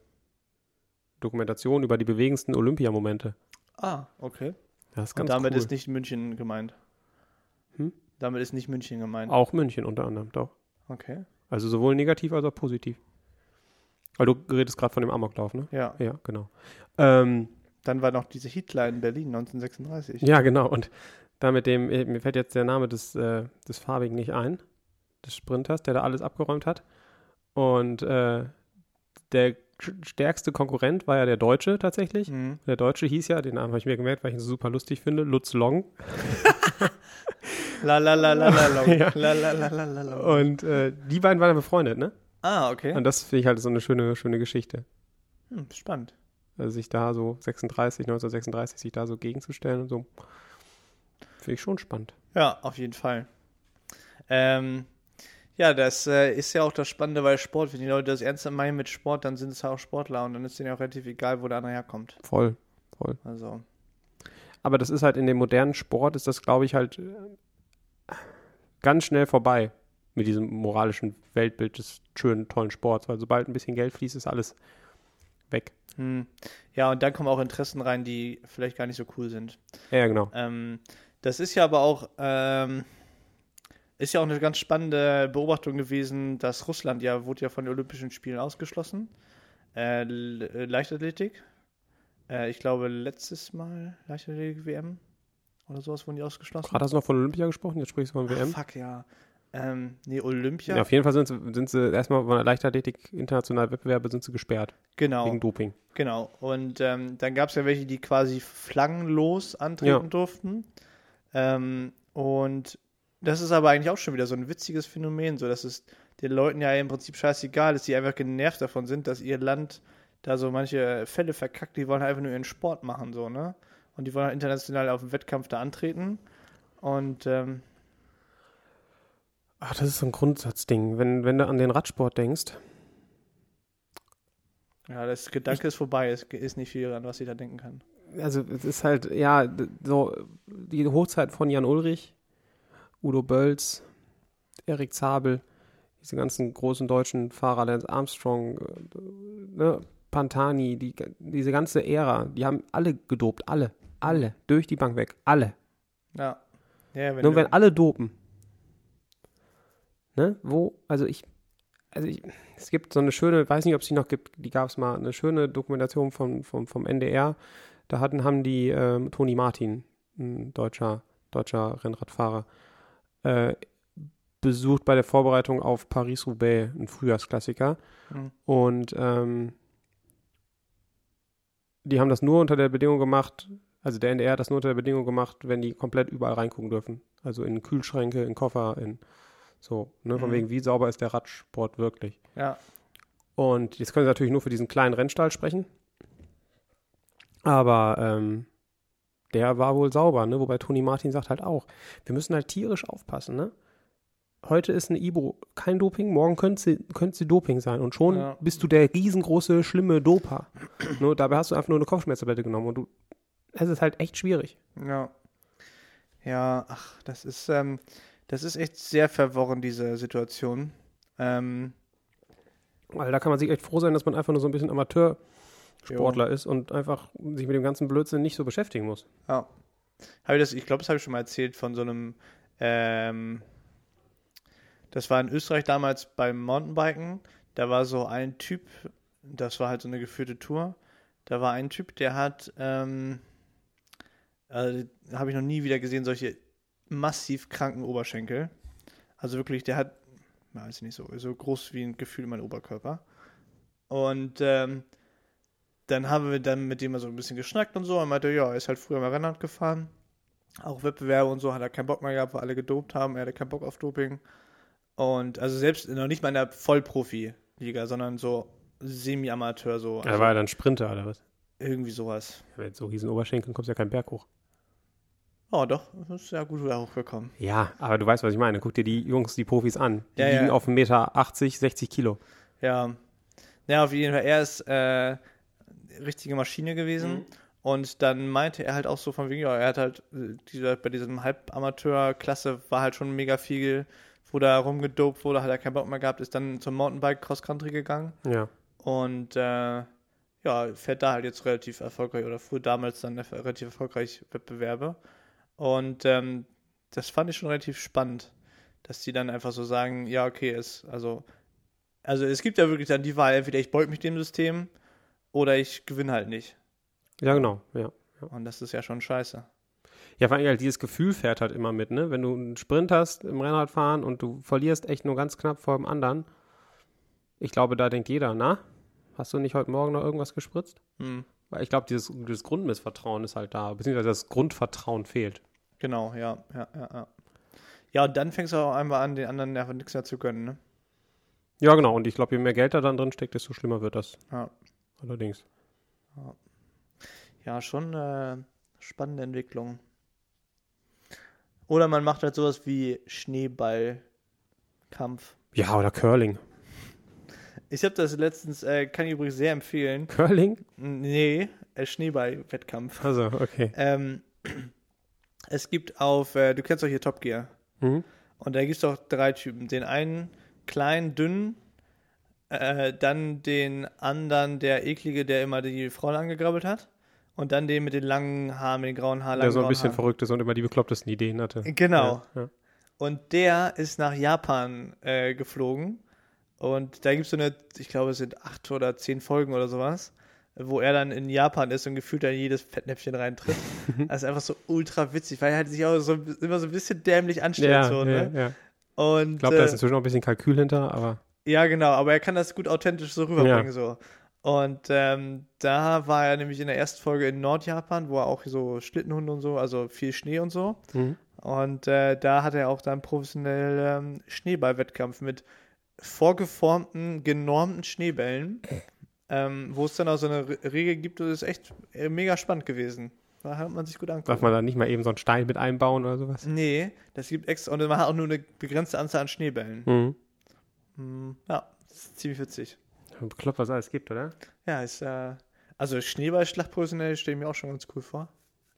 Dokumentation über die bewegendsten Olympiamomente. Ah, okay. Das ist Und ganz damit cool. ist nicht München gemeint. Hm? Damit ist nicht München gemeint. auch München unter anderem, doch. Okay. Also sowohl negativ als auch positiv. Weil du redest gerade von dem Amoklauf, ne? Ja. Ja, genau. Ähm, Dann war noch diese Hitler in Berlin 1936. Ja, genau. Und da mit dem, eh, mir fällt jetzt der Name des, äh, des Farbigen nicht ein, des Sprinters, der da alles abgeräumt hat. Und äh, der stärkste Konkurrent war ja der Deutsche tatsächlich. Mhm. Der Deutsche hieß ja, den Namen habe ich mir gemerkt, weil ich ihn so super lustig finde, Lutz Long. <laughs> La la la la la la. <laughs> Ja. La la la la la. Und äh, die beiden waren dann befreundet, ne? Ah, okay. Und das finde ich halt so eine schöne, schöne Geschichte. Hm, spannend. Also sich da so 36, 1936, sich da so gegenzustellen und so. Finde ich schon spannend. Ja, auf jeden Fall. Ähm, ja, das äh, ist ja auch das Spannende bei Sport. Wenn die Leute das ernst meinen mit Sport, dann sind es ja auch Sportler und dann ist denen ja auch relativ egal, wo der andere herkommt. Voll, voll. Also, Aber das ist halt in dem modernen Sport, ist das, glaube ich, halt äh, ganz schnell vorbei mit diesem moralischen Weltbild des schönen, tollen Sports. Weil sobald ein bisschen Geld fließt, ist alles weg. hm. ja, und dann kommen auch Interessen rein, die vielleicht gar nicht so cool sind. Ja, ja, genau. Ähm, das ist ja aber auch, ähm, ist ja auch eine ganz spannende Beobachtung gewesen, dass Russland ja, wurde ja von den Olympischen Spielen ausgeschlossen. Äh, Leichtathletik. Äh, ich glaube, letztes Mal Leichtathletik-WM oder sowas wurden die ausgeschlossen. Hast du noch von Olympia gesprochen, jetzt sprichst du von Ach, WM. fuck, ja. Ähm, nee, Olympia. Ja, auf jeden Fall sind sie, sind sie erstmal von der Leichtathletik internationalen Wettbewerbe sind sie gesperrt genau. wegen Doping. Genau. Und ähm, dann gab es ja welche, die quasi flaggenlos antreten Ja. durften. Ähm, und das ist aber eigentlich auch schon wieder so ein witziges Phänomen, so dass es den Leuten ja im Prinzip scheißegal ist, die einfach genervt davon sind, dass ihr Land da so manche Fälle verkackt, die wollen einfach nur ihren Sport machen, so, ne? Und die wollen halt international auf dem Wettkampf da antreten. Und ähm, Ach, das ist so ein Grundsatzding. Wenn, wenn du an den Radsport denkst, ja, das Gedanke ist vorbei, es ist nicht viel an, was ich da denken kann. Also es ist halt, ja, so die Hochzeit von Jan Ulrich, Udo Bölz, Erik Zabel, diese ganzen großen deutschen Fahrer, Lance Armstrong, äh, ne, Pantani, die, diese ganze Ära, die haben alle gedopt, alle, alle, durch die Bank weg, alle. Ja. Ja, wenn Nur wenn alle dopen. Ne? Wo, also ich, also ich, es gibt so eine schöne, weiß nicht, ob es die noch gibt, die gab es mal, eine schöne Dokumentation vom, vom, vom NDR. Da hatten, haben die ähm, Toni Martin, ein deutscher, deutscher Rennradfahrer, äh, besucht bei der Vorbereitung auf Paris-Roubaix, ein Frühjahrsklassiker. Mhm. Und ähm, die haben das nur unter der Bedingung gemacht, also der NDR hat das nur unter der Bedingung gemacht, wenn die komplett überall reingucken dürfen. Also in Kühlschränke, in Koffer, in so, ne, von Mhm. wegen, wie sauber ist der Radsport wirklich. Ja. Und jetzt können sie natürlich nur für diesen kleinen Rennstall sprechen. Aber ähm, der war wohl sauber, ne? Wobei Toni Martin sagt halt auch, wir müssen halt tierisch aufpassen, ne? Heute ist eine Ibo kein Doping, morgen könnte sie, könnte sie Doping sein. Und schon Ja. bist du der riesengroße, schlimme Doper. <clears throat> ne? Dabei hast du einfach nur eine Kopfschmerztablette genommen und du. Es ist halt echt schwierig. Ja. Ja, ach, das ist, ähm, das ist echt sehr verworren, diese Situation. Ähm, Weil da kann man sich echt froh sein, dass man einfach nur so ein bisschen Amateursportler ist und einfach sich mit dem ganzen Blödsinn nicht so beschäftigen muss. Ja. Habe ich das, ich glaube, das habe ich schon mal erzählt von so einem, ähm, das war in Österreich damals beim Mountainbiken. Da war so ein Typ, das war halt so eine geführte Tour. Da war ein Typ, der hat, ähm, äh, habe ich noch nie wieder gesehen, solche massiv kranken Oberschenkel. Also wirklich, der hat, weiß ich nicht so, so groß wie ein Gefühl in meinem Oberkörper. Und ähm, dann haben wir dann mit dem mal so ein bisschen geschnackt und so. Er meinte, ja, er ist halt früher mal Rennrad gefahren. Auch Wettbewerbe und so hat er keinen Bock mehr gehabt, weil alle gedopt haben. Er hatte keinen Bock auf Doping. Und also selbst noch nicht mal in der Vollprofi-Liga, sondern so Semi-Amateur, so. Er Also war ja dann Sprinter oder was? irgendwie sowas. Mit so riesen Oberschenkeln kommst du ja keinen Berg hoch. Oh, doch, das ist ja gut wieder hochgekommen. Ja, aber du weißt, was ich meine. Guck dir die Jungs, die Profis an. Die Ja, liegen ja. auf 1,80 Meter, 80, 60 Kilo. Ja. Ja, auf jeden Fall. Er ist äh, richtige Maschine gewesen. Mhm. Und dann meinte er halt auch so von wegen, ja, er hat halt, äh, dieser, bei diesem Halbamateur-Klasse war halt schon mega viel, wo da rumgedopt wurde, hat er keinen Bock mehr gehabt, ist dann zum Mountainbike Cross-Country gegangen Ja. und äh, ja, fährt da halt jetzt relativ erfolgreich oder fuhr damals dann relativ erfolgreich Wettbewerbe. Und ähm, das fand ich schon relativ spannend, dass die dann einfach so sagen, ja, okay, es, also, also es gibt ja wirklich dann die Wahl, entweder ich beug mich dem System oder ich gewinne halt nicht. Ja, genau. Ja. Und das ist ja schon scheiße. Ja, vor allem halt dieses Gefühl fährt halt immer mit, ne? Wenn du einen Sprint hast im Rennradfahren und du verlierst echt nur ganz knapp vor dem anderen. Ich glaube, da denkt jeder, na, hast du nicht heute Morgen noch irgendwas gespritzt? Hm. Weil ich glaube, dieses, dieses Grundmissvertrauen ist halt da, beziehungsweise das Grundvertrauen fehlt. Genau, ja, ja, ja, ja. Ja, und dann fängst du auch einmal an, den anderen einfach nichts mehr zu gönnen, ne? Ja, genau. Und ich glaube, je mehr Geld da dann drin steckt, desto schlimmer wird das. Ja. Allerdings. Ja, schon äh, spannende Entwicklung. Oder man macht halt sowas wie Schneeballkampf. Ja, oder Curling. Ich habe das letztens, äh, kann ich übrigens sehr empfehlen. Curling? Nee, äh, Schneeball-Wettkampf. Also, okay. Ähm, es gibt auf, äh, du kennst doch hier Top Gear. Mhm. Und da gibt es doch drei Typen. Den einen kleinen, dünnen, äh, dann den anderen, der eklige, der immer die Frauen angegrabbelt hat. Und dann den mit den langen Haaren, mit den grauen Haaren. Der so ein bisschen Haaren. verrückt ist und immer die beklopptesten Ideen hatte. Genau. Ja, ja. Und der ist nach Japan äh, geflogen. Und da gibt es so eine, ich glaube, es sind acht oder zehn Folgen oder sowas, wo er dann in Japan ist und gefühlt da in jedes Fettnäpfchen reintritt. <laughs> das ist einfach so ultra witzig, weil er halt sich auch so immer so ein bisschen dämlich anstellt. Ja, so, ja, ne? ja. Und Ich glaube, da ist äh, inzwischen noch ein bisschen Kalkül hinter, aber ja, genau, aber er kann das gut authentisch so rüberbringen. So. Und ähm, da war er nämlich in der ersten Folge in Nordjapan, wo er auch so Schlittenhunde und so, also viel Schnee und so. mhm. Und äh, da hat er auch dann professionell ähm, Schneeballwettkampf mit vorgeformten, genormten Schneebällen, ähm, wo es dann auch so eine Re- Regel gibt, das ist echt äh, mega spannend gewesen. Da hat man sich gut darf angeguckt. man da nicht mal eben so einen Stein mit einbauen oder sowas? Nee, das gibt extra, und man hat auch nur eine begrenzte Anzahl an Schneebällen. Mhm. Hm, ja, das ist ziemlich witzig. Bekloppt, was alles gibt, oder? Ja, ist äh, Also Schneeballschlacht professionell stelle ich mir auch schon ganz cool vor.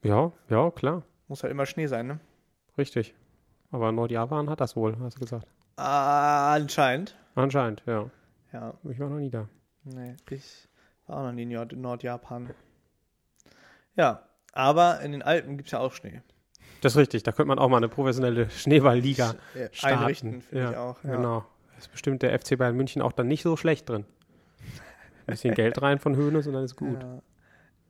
Ja, ja, klar. Muss halt immer Schnee sein, ne? Richtig. Aber Nordjapan hat das wohl, hast du gesagt. Ah, anscheinend. Anscheinend, ja. Ja, Ich war noch nie da. nee, ich war auch noch nie in Nord Nordjapan. Ja, aber in den Alpen gibt es ja auch Schnee. Das ist richtig. Da könnte man auch mal eine professionelle Schneeballliga starten. einrichten, finde ja, ich auch. Ja. Genau. Da ist bestimmt der FC Bayern München auch dann nicht so schlecht drin. Ein bisschen <laughs> Geld rein von Höhnes und dann ist gut. Ja.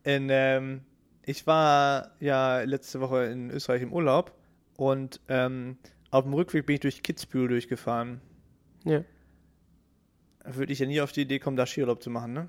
In, ähm, ich war ja letzte Woche in Österreich im Urlaub und ähm, auf dem Rückweg bin ich durch Kitzbühel durchgefahren. Ja. Würde ich ja nie auf die Idee kommen, da Skiurlaub zu machen, ne?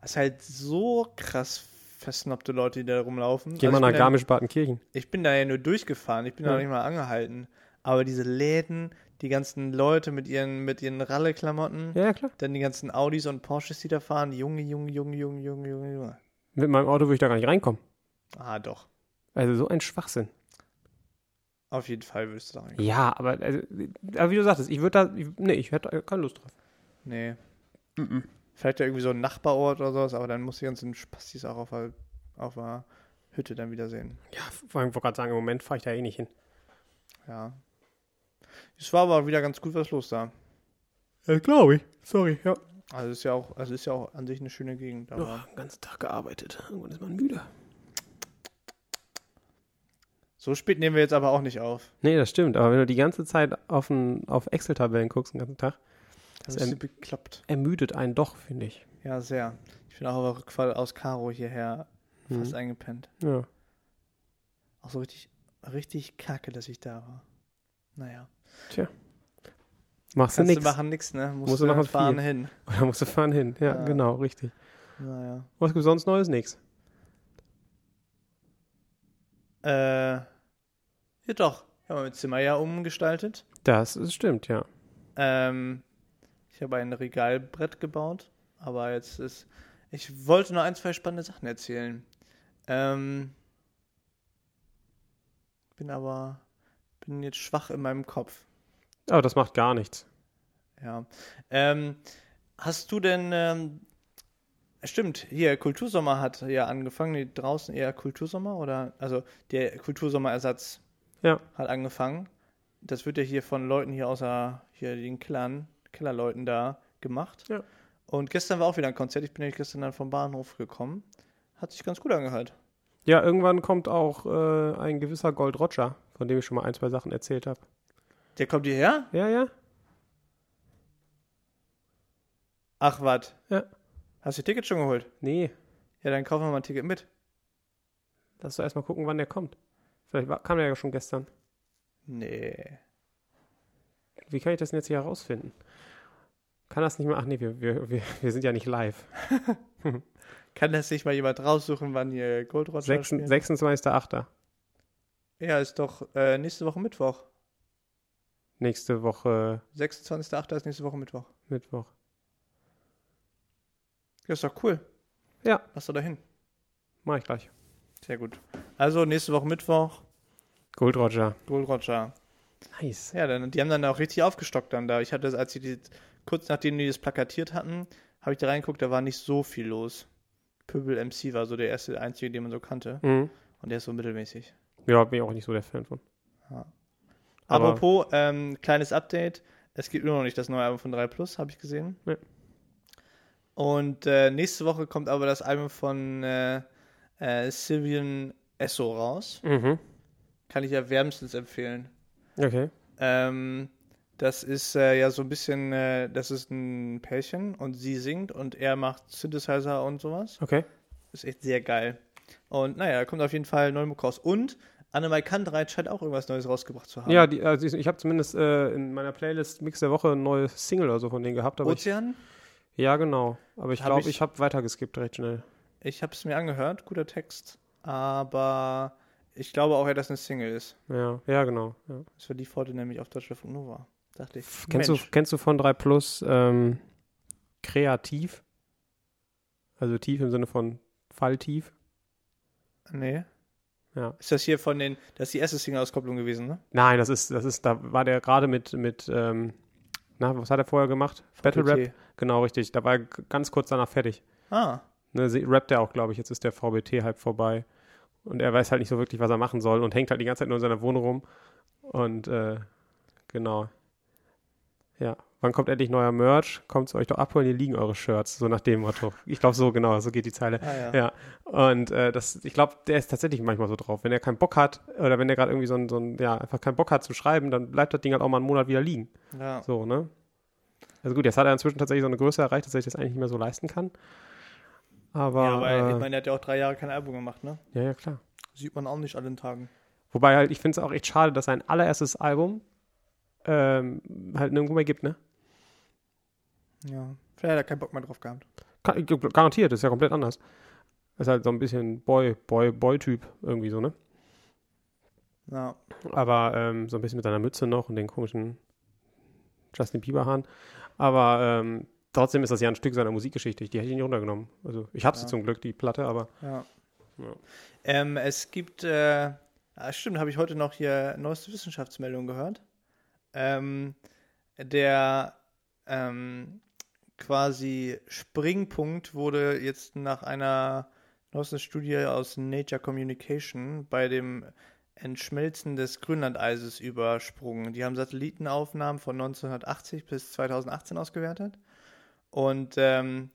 Das ist halt so krass versnobte Leute, die da rumlaufen. Geh Also mal ich nach da- Garmisch-Partenkirchen. Ich bin da ja nur durchgefahren, ich bin da Ja. noch nicht mal angehalten. Aber diese Läden, die ganzen Leute mit ihren, mit ihren Ralle-Klamotten, Ja, ja, klar. dann die ganzen Audis und Porsches, die da fahren, Junge, Junge, Junge, Junge, Junge, Junge, Junge. Mit meinem Auto würde ich da gar nicht reinkommen. Ah, doch. Also so ein Schwachsinn. Auf jeden Fall würdest du da rein. Ja, aber, also, aber wie du sagtest, ich würde da, ich, nee, ich hätte keine Lust drauf. Nee. Vielleicht ja irgendwie so ein Nachbarort oder sowas, aber dann muss die ganzen Spastis auch auf der, auf der Hütte dann wiedersehen. Ja, vor allem, ich wollte gerade sagen, im Moment fahre ich da eh nicht hin. Ja. Es war aber wieder ganz gut was los da. Ja, glaube ich. Sorry, ja. Also ist ja auch, also ist ja auch an sich eine schöne Gegend. Aber den ganzen Tag gearbeitet. Irgendwann ist man müde. so spät nehmen wir jetzt aber auch nicht auf. Nee, das stimmt. Aber wenn du die ganze Zeit auf, ein, auf Excel-Tabellen guckst den ganzen Tag, Das Das ist ähm, bekloppt. ermüdet einen doch, finde ich. Ja, sehr. Ich bin auch auf der Rückfall aus Karo hierher fast Mhm. eingepennt. Ja. Auch so richtig, richtig kacke, dass ich da war. Naja. Machst du Kannst du nichts. machen nix, ne? Musst, Musst du machen fahren viel. hin. <laughs> Oder musst du fahren hin. Ja, Ja. genau, richtig. Naja. Was gibt sonst Neues? Nix. Äh, ja doch. Ich habe mein Zimmer ja umgestaltet. Das ist, stimmt, ja. Ähm, ich habe ein Regalbrett gebaut, aber jetzt ist. Ich wollte nur ein, zwei spannende Sachen erzählen. Ähm, bin aber. Bin jetzt schwach in meinem Kopf. Aber das macht gar nichts. Ja. Ähm, hast du denn. Ähm, stimmt, hier, Kultursommer hat ja angefangen. Nee, draußen eher Kultursommer oder. Also der Kultursommerersatz Ja. hat angefangen. Das wird ja hier von Leuten hier außer hier den Killern, Killerleuten da gemacht. Ja. Und gestern war auch wieder ein Konzert. Ich bin nämlich gestern dann vom Bahnhof gekommen. Hat sich ganz gut angehört. Ja, irgendwann kommt auch äh, ein gewisser Gold Roger, von dem ich schon mal ein, zwei Sachen erzählt habe. Der kommt hierher? Ja, ja. Ach, was? Ja. Hast du Ticket schon geholt? Nee, Ja, dann kaufen wir mal ein Ticket mit. lass doch erstmal gucken, wann der kommt. Vielleicht war, kam der ja schon gestern. Nee. Wie kann ich das denn jetzt hier herausfinden? Kann das nicht mehr? Ach nee, wir, wir, wir, wir sind ja nicht live. <laughs> <laughs> Kann das nicht mal jemand raussuchen, wann hier Gold Roger Sechs- spielt? 26.08. Ja, ist doch äh, nächste Woche Mittwoch. Nächste Woche 26.08. ist nächste Woche Mittwoch. Mittwoch. Ja, ist doch cool. Ja. Lass doch dahin. Mach ich gleich. Sehr gut. Also nächste Woche Mittwoch, Gold Roger. Gold Roger. Nice. Ja, dann, die haben dann auch richtig aufgestockt dann da. Ich hatte, als sie die, kurz nachdem die das plakatiert hatten, habe ich da reingeguckt, da war nicht so viel los. Pöbel MC war so der erste, einzige, den man so kannte. Mhm. Und der ist so mittelmäßig. Ja, bin ich auch nicht so der Fan von. Ja. Aber- Apropos, ähm, kleines Update. Es gibt immer noch nicht das neue Album von 3 Plus, habe ich gesehen. Ja. Und äh, nächste Woche kommt aber das Album von äh, äh, Sylvian Esso raus. Mhm. Kann ich ja wärmstens empfehlen. Okay. Ähm, das ist äh, ja so ein bisschen, äh, das ist ein Pärchen und sie singt und er macht Synthesizer und sowas. Okay. Ist echt sehr geil. Und naja, da kommt auf jeden Fall Neumuck raus. Und Annemai Kantreit scheint auch irgendwas Neues rausgebracht zu haben. Ja, die, also ich, ich habe zumindest äh, in meiner Playlist Mix der Woche ein neues Single oder so von denen gehabt. Aber ich, Ozean? ja, genau. Aber ich glaube, ich- ich, habe weitergeskippt recht schnell. Ich habe es mir angehört, guter Text. Aber ich glaube auch, ja, dass eine Single ist. Ja, ja, genau. Ja. Das war die Pforte nämlich auf Deutschlandfunk Nova. Dachte ich. Kennst, du, kennst du von 3 Plus ähm, kreativ? Also tief im Sinne von Falltief? Nee. Ja. Ist das hier von den, das ist die erste Single-Auskopplung gewesen, ne? Nein, das ist, das ist, da war der gerade mit, mit, ähm, na, was hat er vorher gemacht? Battle Rap? Genau, richtig. Da war er ganz kurz danach fertig. Ah, ne, rappt er auch, glaube ich, jetzt ist der VBT-Hype vorbei. Und er weiß halt nicht so wirklich, was er machen soll und hängt halt die ganze Zeit nur in seiner Wohnung rum. Und äh, genau. Ja. Wann kommt endlich neuer Merch? Kommt zu euch doch abholen, hier liegen eure Shirts. So nach dem Motto. Ich glaube, so genau, so geht die Zeile. Ah, Ja, und äh, das, ich glaube, der ist tatsächlich manchmal so drauf. Wenn er keinen Bock hat oder wenn er gerade irgendwie so ein, so ein, ja, einfach keinen Bock hat zu schreiben, dann bleibt das Ding halt auch mal einen Monat wieder liegen. ja. So, ne? Also gut, jetzt hat er inzwischen tatsächlich so eine Größe erreicht, dass er sich das eigentlich nicht mehr so leisten kann. Aber, ja, aber äh, ich meine, er hat ja auch drei Jahre kein Album gemacht, ne? ja, ja, klar. Sieht man auch nicht an den Tagen. Wobei halt, ich finde es auch echt schade, dass sein allererstes Album ähm, halt nirgendwo mehr gibt, ne? Ja. Vielleicht hat er keinen Bock mehr drauf gehabt. Garantiert, ist ja komplett anders. Ist halt so ein bisschen Boy, Boy, Boy-Typ irgendwie so, ne? Ja. Aber ähm, so ein bisschen mit seiner Mütze noch und den komischen Justin Bieber-Haaren. Aber ähm, trotzdem ist das ja ein Stück seiner Musikgeschichte. Die hätte ich nicht runtergenommen. Also ich habe sie Ja. zum Glück, die Platte, aber Ja. Ja. Ähm, es gibt, äh, ah, stimmt, habe ich heute noch hier neueste Wissenschaftsmeldung gehört. Ähm, der ähm, quasi Springpunkt wurde jetzt nach einer neuesten Studie aus Nature Communication bei dem Entschmelzen des Grönlandeises übersprungen. Die haben Satellitenaufnahmen von 1980 bis 2018 ausgewertet. Und ähm,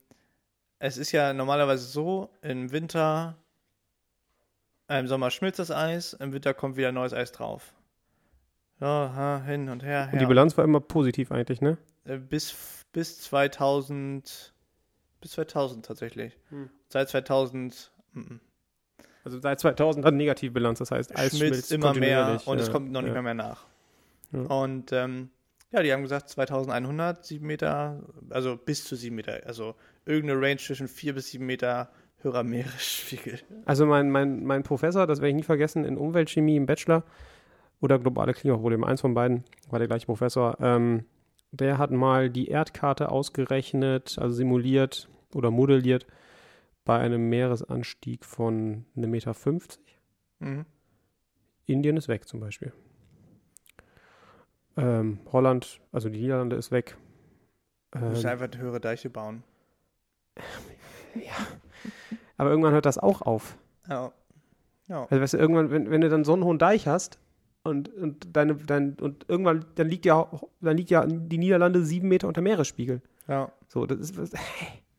es ist ja normalerweise so, im Winter äh, Im Sommer schmilzt das Eis, im Winter kommt wieder neues Eis drauf. Ja, hin und her. und die her. Bilanz war immer positiv eigentlich, ne? Äh, bis, bis 2000, bis 2000 tatsächlich. Hm. Seit 2000 mm, Also seit 2000 hat eine Negativbilanz, das heißt, Eis schmilzt schmilzt immer mehr und es ja, kommt noch nicht ja. mehr, mehr nach. Ja. Und ähm, ja, die haben gesagt 2100, 7 Meter, also bis zu 7 Meter, also irgendeine Range zwischen 4 bis 7 Meter höherer Meeresspiegel. Also mein, mein, mein Professor, das werde ich nie vergessen, in Umweltchemie im Bachelor oder globale Klimaprobleme, eins von beiden, war der gleiche Professor, ähm, der hat mal die Erdkarte ausgerechnet, also simuliert oder modelliert bei einem Meeresanstieg von 1,50 Meter. Mhm. Indien ist weg zum Beispiel. Ähm, Holland, also die Niederlande ist weg. Wir müssen Ähm, einfach höhere Deiche bauen. <laughs> aber irgendwann hört das auch auf. Ja. Ja. Also weißt du, irgendwann, wenn, wenn du dann so einen hohen Deich hast und, und deine, dein, und irgendwann, dann liegt ja, dann liegt ja die Niederlande sieben Meter unter Meeresspiegel. Ja. So, das ist, was-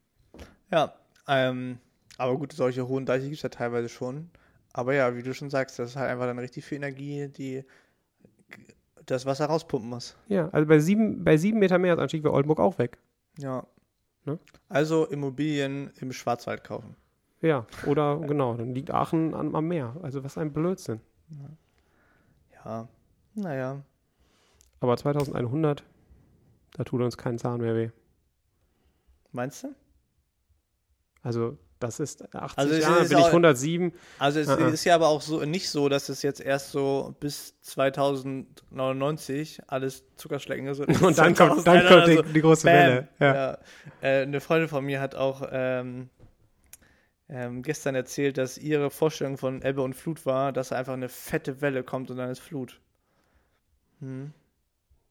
<laughs> Ja, ähm, aber gut, solche hohen Deiche gibt es ja teilweise schon. Aber ja, wie du schon sagst, das ist halt einfach dann richtig viel Energie, die das Wasser rauspumpen muss. ja, also bei sieben, bei sieben Meter Meeresanstieg wäre Oldenburg auch weg. Ja. Ne? Also Immobilien im Schwarzwald kaufen. Ja, oder genau, dann liegt Aachen am, am Meer. Also was ein Blödsinn. Ja. Naja. Aber 2100, da tut uns kein Zahn mehr weh. Meinst du? Also das ist 80 Also Jahre, ist bin ich auch- 107. Also es Ah, ah. ist ja aber auch so nicht so, dass es jetzt erst so bis 2099 alles Zuckerschlecken ist. <laughs> Und dann kommt, dann kommt die, die große Welle. Ja. Ja. Äh, eine Freundin von mir hat auch ähm, ähm, gestern erzählt, dass ihre Vorstellung von Ebbe und Flut war, dass einfach eine fette Welle kommt und dann ist Flut. Hm.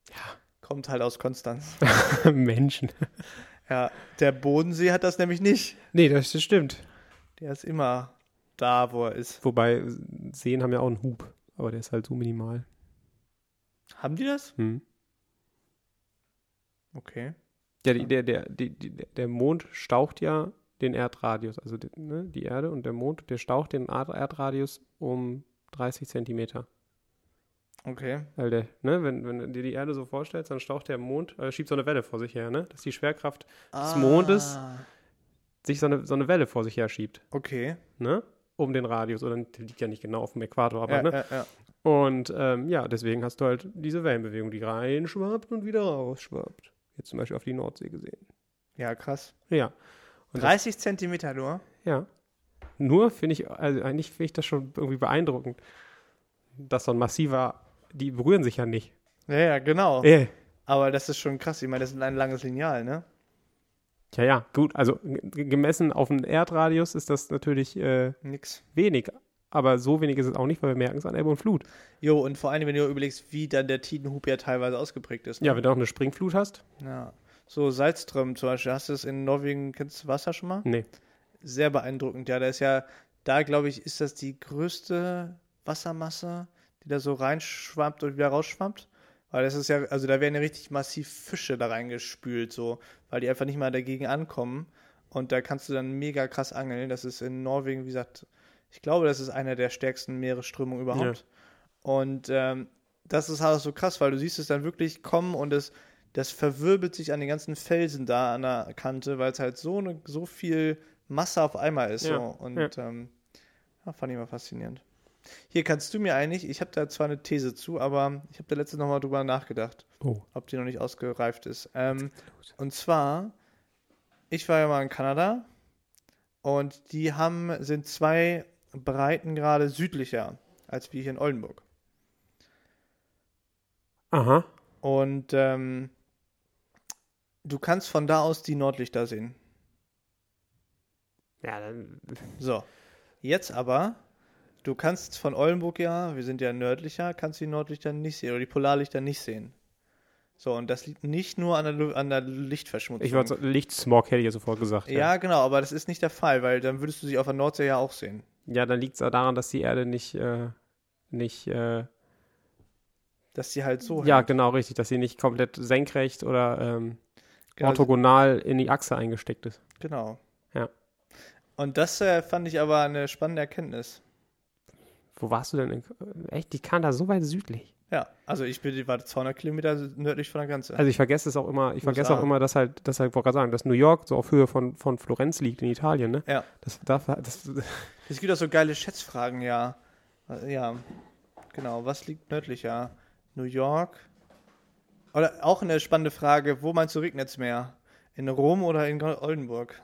Ja. Kommt halt aus Konstanz. <laughs> Menschen. Ja, der Bodensee hat das nämlich nicht. Nee, das, stimmt. Der ist immer da, wo er ist. Wobei Seen haben ja auch einen Hub, aber der ist halt so minimal. Haben die das? Hm. Okay. Der, der, der, die- der Mond staucht ja den Erdradius, also die, ne, die Erde und der Mond, der staucht den Erd- Erdradius um 30 Zentimeter. Okay. Weil der, ne, wenn, wenn du dir die Erde so vorstellst, dann staucht der Mond, äh, schiebt so eine Welle vor sich her, ne? Dass die Schwerkraft des Mondes Ah, sich so eine, so eine Welle vor sich her schiebt, Okay. ne? Um den Radius, oder der liegt ja nicht genau auf dem Äquator, aber ja, ne? ja, ja. Und ähm, ja, deswegen hast du halt diese Wellenbewegung, die reinschwappt und wieder rausschwappt. Jetzt zum Beispiel auf die Nordsee gesehen. ja, krass. Ja. Und das, 30 Zentimeter nur. ja. Nur finde ich, also eigentlich finde ich das schon irgendwie beeindruckend, dass so ein massiver, die berühren sich ja nicht. Ja, ja, genau. Äh, Aber das ist schon krass. Ich meine, das ist ein langes Lineal, ne? ja, ja, gut, also gemessen auf den Erdradius ist das natürlich äh, Nix. wenig. Aber so wenig ist es auch nicht, weil wir merken es an Ebbe und Flut. Jo, und vor allem, wenn du überlegst, wie dann der Tidenhub ja teilweise ausgeprägt ist. ne? Ja, wenn du noch eine Springflut hast, ja. So, Salzström zum Beispiel. Hast du es in Norwegen, kennst du Wasser schon mal? nee. sehr beeindruckend. Ja, da ist ja, da glaube ich, ist das die größte Wassermasse, die da so reinschwappt und wieder rausschwappt. Weil das ist ja, also da werden ja richtig massiv Fische da reingespült, so, weil die einfach nicht mal dagegen ankommen. Und da kannst du dann mega krass angeln. Das ist in Norwegen, wie gesagt, ich glaube, das ist einer der stärksten Meeresströmungen überhaupt. Und ähm, das ist halt so krass, weil du siehst es dann wirklich kommen und es, das verwirbelt sich an den ganzen Felsen da an der Kante, weil es halt so, eine, so viel Masse auf einmal ist. Ja, So. Und ja. ähm, ja, fand ich mal faszinierend. Hier kannst du mir eigentlich, ich habe da zwar eine These zu, aber ich habe da letztens nochmal drüber nachgedacht, Oh. ob die noch nicht ausgereift ist. Ähm, und zwar, ich war ja mal in Kanada und die haben, sind zwei Breitengrade südlicher als wir hier in Oldenburg. Aha. Und ähm, du kannst von da aus die Nordlichter sehen. Ja, dann. So. Jetzt aber, du kannst von Oldenburg ja, wir sind ja nördlicher, kannst die Nordlichter nicht sehen oder die Polarlichter nicht sehen. So, und das liegt nicht nur an der, an der Lichtverschmutzung. Ich wollte Lichtsmog hätte ich ja sofort gesagt. ja, genau, aber das ist nicht der Fall, weil dann würdest du sie auf der Nordsee ja auch sehen. Ja, dann liegt es daran, dass die Erde nicht, äh, nicht, äh, Dass sie halt so ja, hängt. genau, richtig, dass sie nicht komplett senkrecht oder ähm, orthogonal in die Achse eingesteckt ist. Genau. Ja. Und das äh, fand ich aber eine spannende Erkenntnis. Wo warst du denn? In, echt, die kam da so weit südlich. Ja, also ich bin, war 200 Kilometer nördlich von der Grenze. Also ich vergesse es auch immer, ich vergesse auch immer, dass halt, dass halt, wollte gerade sagen, dass New York so auf Höhe von, von Florenz liegt in Italien, ne? Ja. Das, darf, das, <laughs> Es gibt auch so geile Schätzfragen, ja. Ja, genau. Was liegt nördlicher? New York? Oder auch eine spannende Frage, wo meinst du regnet's mehr? In Rom oder in Oldenburg?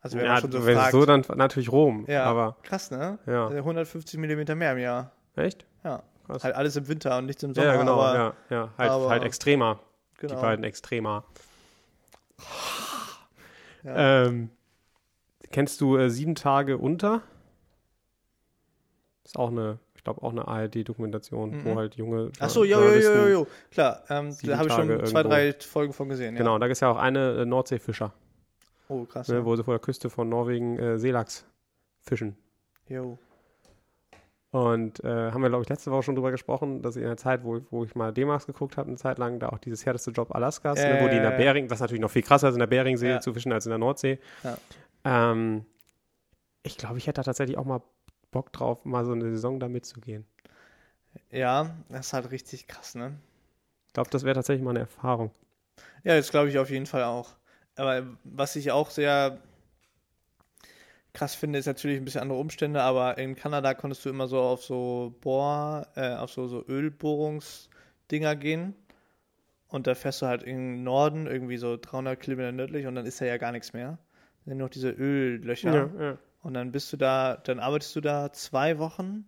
Also wir haben ja, schon so wenn es gefragt. so, dann natürlich Rom. ja, Aber, krass, ne? ja. 150 Millimeter mehr im Jahr. Echt? Ja. Krass. Halt alles im Winter und nichts im Sommer. Ja, ja, genau, aber, ja, ja. Halt, aber- halt extremer. genau. Die beiden extremer. Ja. Ähm, kennst du äh, Sieben Tage unter? Ist auch eine, ich glaube, auch eine ARD-Dokumentation, wo Mhm. halt junge Ach so, jo, jo, jo, jo. Klar, ähm, da habe ich schon zwei, drei Folgen von gesehen. Ja. Genau, und da ist ja auch eine äh, Nordseefischer, Oh, krass. ne, wo sie vor der Küste von Norwegen äh, Seelachs fischen. Jo. Und äh, haben wir, glaube ich, letzte Woche schon drüber gesprochen, dass ich in der Zeit, wo, wo ich mal D-Max geguckt habe, eine Zeit lang, da auch dieses härteste Job Alaskas, Ja, ne, wo ja, die in der ja. Bering, was natürlich noch viel krasser ist, in der Beringsee Ja. zu fischen als in der Nordsee. Ja. Ähm, ich glaube, ich hätte da tatsächlich auch mal Bock drauf, mal so eine Saison da mitzugehen. Ja, das ist halt richtig krass, ne? Ich glaube, das wäre tatsächlich mal eine Erfahrung. Ja, das glaube ich auf jeden Fall auch. Aber was ich auch sehr krass finde, ist natürlich ein bisschen andere Umstände, aber in Kanada konntest du immer so auf so Bohr, äh, auf so, so Ölbohrungsdinger gehen. Und da fährst du halt im Norden, irgendwie so 300 Kilometer nördlich, und dann ist da ja gar nichts mehr. Dann sind noch diese Öllöcher. ja. Und dann bist du da, dann arbeitest du da zwei Wochen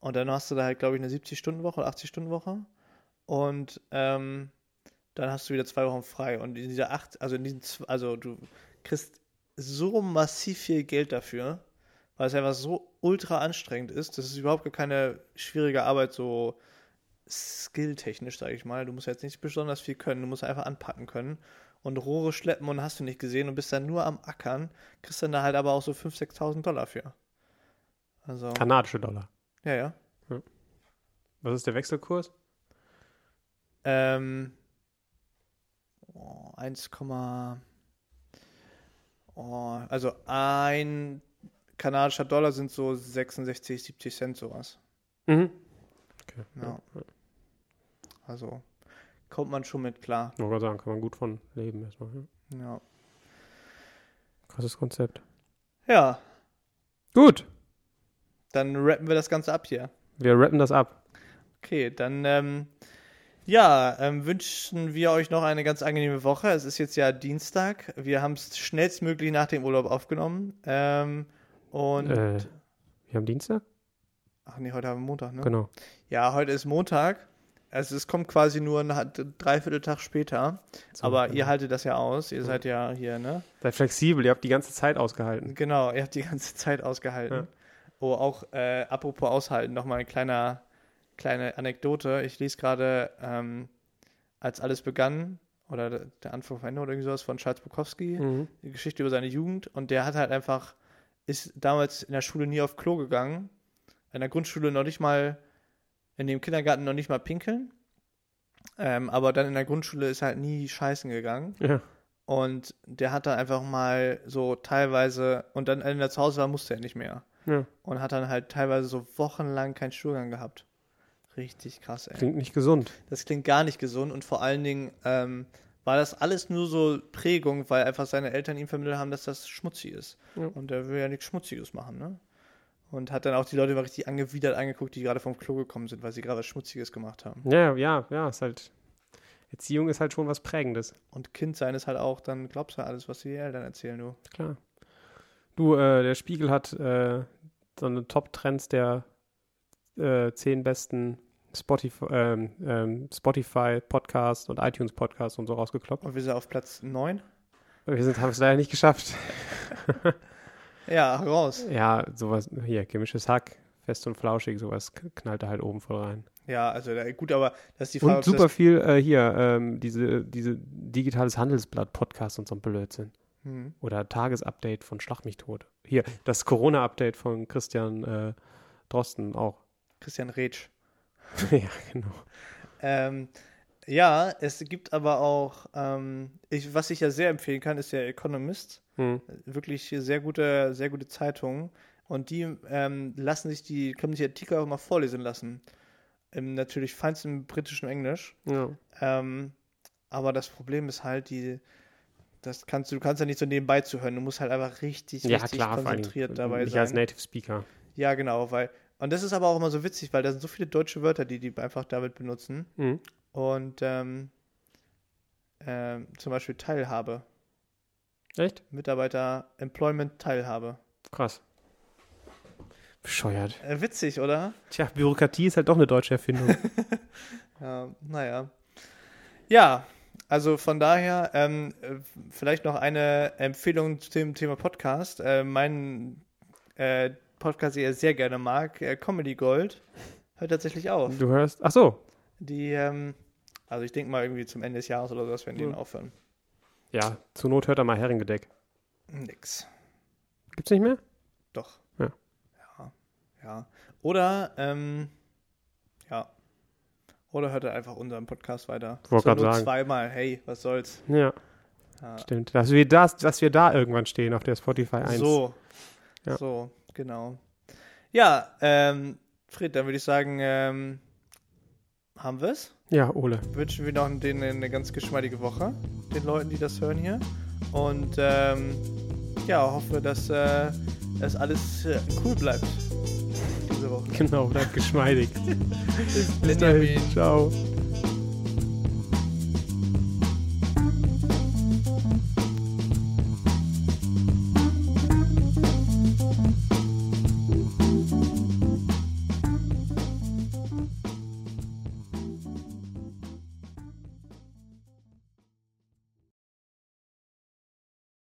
und dann hast du da halt, glaube ich, eine 70-Stunden-Woche oder 80-Stunden-Woche. Und ähm, dann hast du wieder zwei Wochen frei. Und in dieser acht, also in diesen, also du kriegst so massiv viel Geld dafür, weil es einfach so ultra anstrengend ist. Das ist überhaupt gar keine schwierige Arbeit, so skilltechnisch, sage ich mal. Du musst jetzt nicht besonders viel können, du musst einfach anpacken können und Rohre schleppen und hast du nicht gesehen und bist dann nur am Ackern, kriegst dann da halt aber auch so 5.000, 6.000 Dollar für. Also, Kanadische Dollar. ja, ja. Was ist der Wechselkurs? Ähm, oh, 1, oh, also ein kanadischer Dollar sind so 66, 70 Cent sowas. Mhm. Okay. Ja. Also kommt man schon mit klar. Ich wollte sagen, kann man gut von leben erstmal. Ja. Ja. Krasses Konzept. ja, Gut, dann rappen wir das Ganze ab hier. wir rappen das ab. Okay, dann ähm, ja, ähm, wünschen wir euch noch eine ganz angenehme Woche. Es ist jetzt ja Dienstag. Wir haben es schnellstmöglich nach dem Urlaub aufgenommen. Ähm, und Äh, wir haben Dienstag? ach nee, heute haben wir Montag, ne? Genau. Ja, heute ist Montag. Also es kommt quasi nur ein Dreivierteltag später. So, aber genau. ihr haltet das ja aus. Ihr seid ja hier, ne? Seid flexibel, ihr habt die ganze Zeit ausgehalten. Genau, ihr habt die ganze Zeit ausgehalten. Ja. Oh, auch äh, apropos aushalten, nochmal eine kleine, kleine Anekdote. Ich lese gerade, ähm, als alles begann, oder der- der Anfang vom Ende oder irgendwie sowas von Charles Bukowski, Mhm. die Geschichte über seine Jugend und der hat halt einfach, ist damals in der Schule nie auf Klo gegangen, in der Grundschule noch nicht mal, in dem Kindergarten noch nicht mal pinkeln, ähm, aber dann in der Grundschule ist er halt nie scheißen gegangen Ja. und der hat dann einfach mal so teilweise, und dann, wenn er zu Hause war, musste er nicht mehr ja. und hat dann halt teilweise so wochenlang keinen Stuhlgang gehabt. Richtig krass, ey. Klingt nicht gesund. Das klingt gar nicht gesund und vor allen Dingen ähm, war das alles nur so Prägung, weil einfach seine Eltern ihm vermittelt haben, dass das schmutzig ist. Ja. Und er will ja nichts Schmutziges machen, ne? Und hat dann auch die Leute immer richtig angewidert angeguckt, die gerade vom Klo gekommen sind, weil sie gerade was Schmutziges gemacht haben. Ja, ja, ja, ist halt. Erziehung ist halt schon was Prägendes. Und Kind sein ist halt auch, dann glaubst du alles, was die Eltern erzählen, du. Klar. Du, äh, der Spiegel hat äh, so eine Top-Trends der äh, zehn besten Spotify, ähm, ähm, Spotify Podcast und iTunes Podcast und so rausgekloppt. Und wir sind auf Platz 9. Wir sind, haben es leider nicht geschafft. <laughs> Ja, raus. Ja, sowas, hier, chemisches Hack, fest und flauschig, sowas knallt da halt oben voll rein. Ja, also da, gut, aber das ist die Frage, Und super viel äh, hier, ähm, diese, diese digitales Handelsblatt Podcast und so ein Blödsinn. hm, Oder Tagesupdate von Schlag mich tot. Hier, das Corona-Update von Christian äh, Drosten auch. Christian Retsch. <laughs> ja, genau. Ähm, ja, es gibt aber auch, ähm, ich, was ich ja sehr empfehlen kann, ist der Economist. Hm. Wirklich sehr gute, sehr gute Zeitung. Und die ähm, lassen sich die, können sich die Artikel auch mal vorlesen lassen. Im natürlich feinstem britischen Englisch. Ja. Ähm, aber das Problem ist halt, die, das kannst du, du kannst ja nicht so nebenbei zuhören. Du musst halt einfach richtig, ja, richtig klar, konzentriert dabei nicht als sein. Native Speaker. Ja, genau, weil, und das ist aber auch immer so witzig, weil da sind so viele deutsche Wörter, die die einfach damit benutzen. Mhm. Und ähm, ähm, zum Beispiel Teilhabe. Echt? Mitarbeiter Employment Teilhabe. Krass. Bescheuert. Äh, witzig, oder? Tja, Bürokratie ist halt doch eine deutsche Erfindung. <laughs> Ja, naja. Ja, also von daher ähm, äh, vielleicht noch eine Empfehlung zu dem Thema Podcast. Äh, mein äh, Podcast, den ich sehr gerne mag, äh, Comedy Gold, hört tatsächlich auf. du hörst. Ach so. Die, ähm, also ich denke mal irgendwie zum Ende des Jahres oder sowas werden die dann aufhören. Ja, zur Not hört er mal Heringedeck. Nix. Gibt's nicht mehr? Doch. Ja. Ja. Ja. Oder, ähm, ja. Oder hört er einfach unseren Podcast weiter. Wollte Not sagen. Zweimal, hey, was soll's. Ja, Ja. stimmt. Dass wir, das, dass wir da irgendwann stehen auf der Spotify 1. So. Ja. So, genau. Ja, ähm, Fred, dann würde ich sagen, ähm, haben wir es? Ja, Ole. Wünschen wir noch denen eine ganz geschmeidige Woche, den Leuten, die das hören hier. Und ähm, ja, hoffe, dass äh, das alles äh, cool bleibt diese Woche. <laughs> Genau, bleibt geschmeidig. <laughs> Bis Bis dahin. Ciao.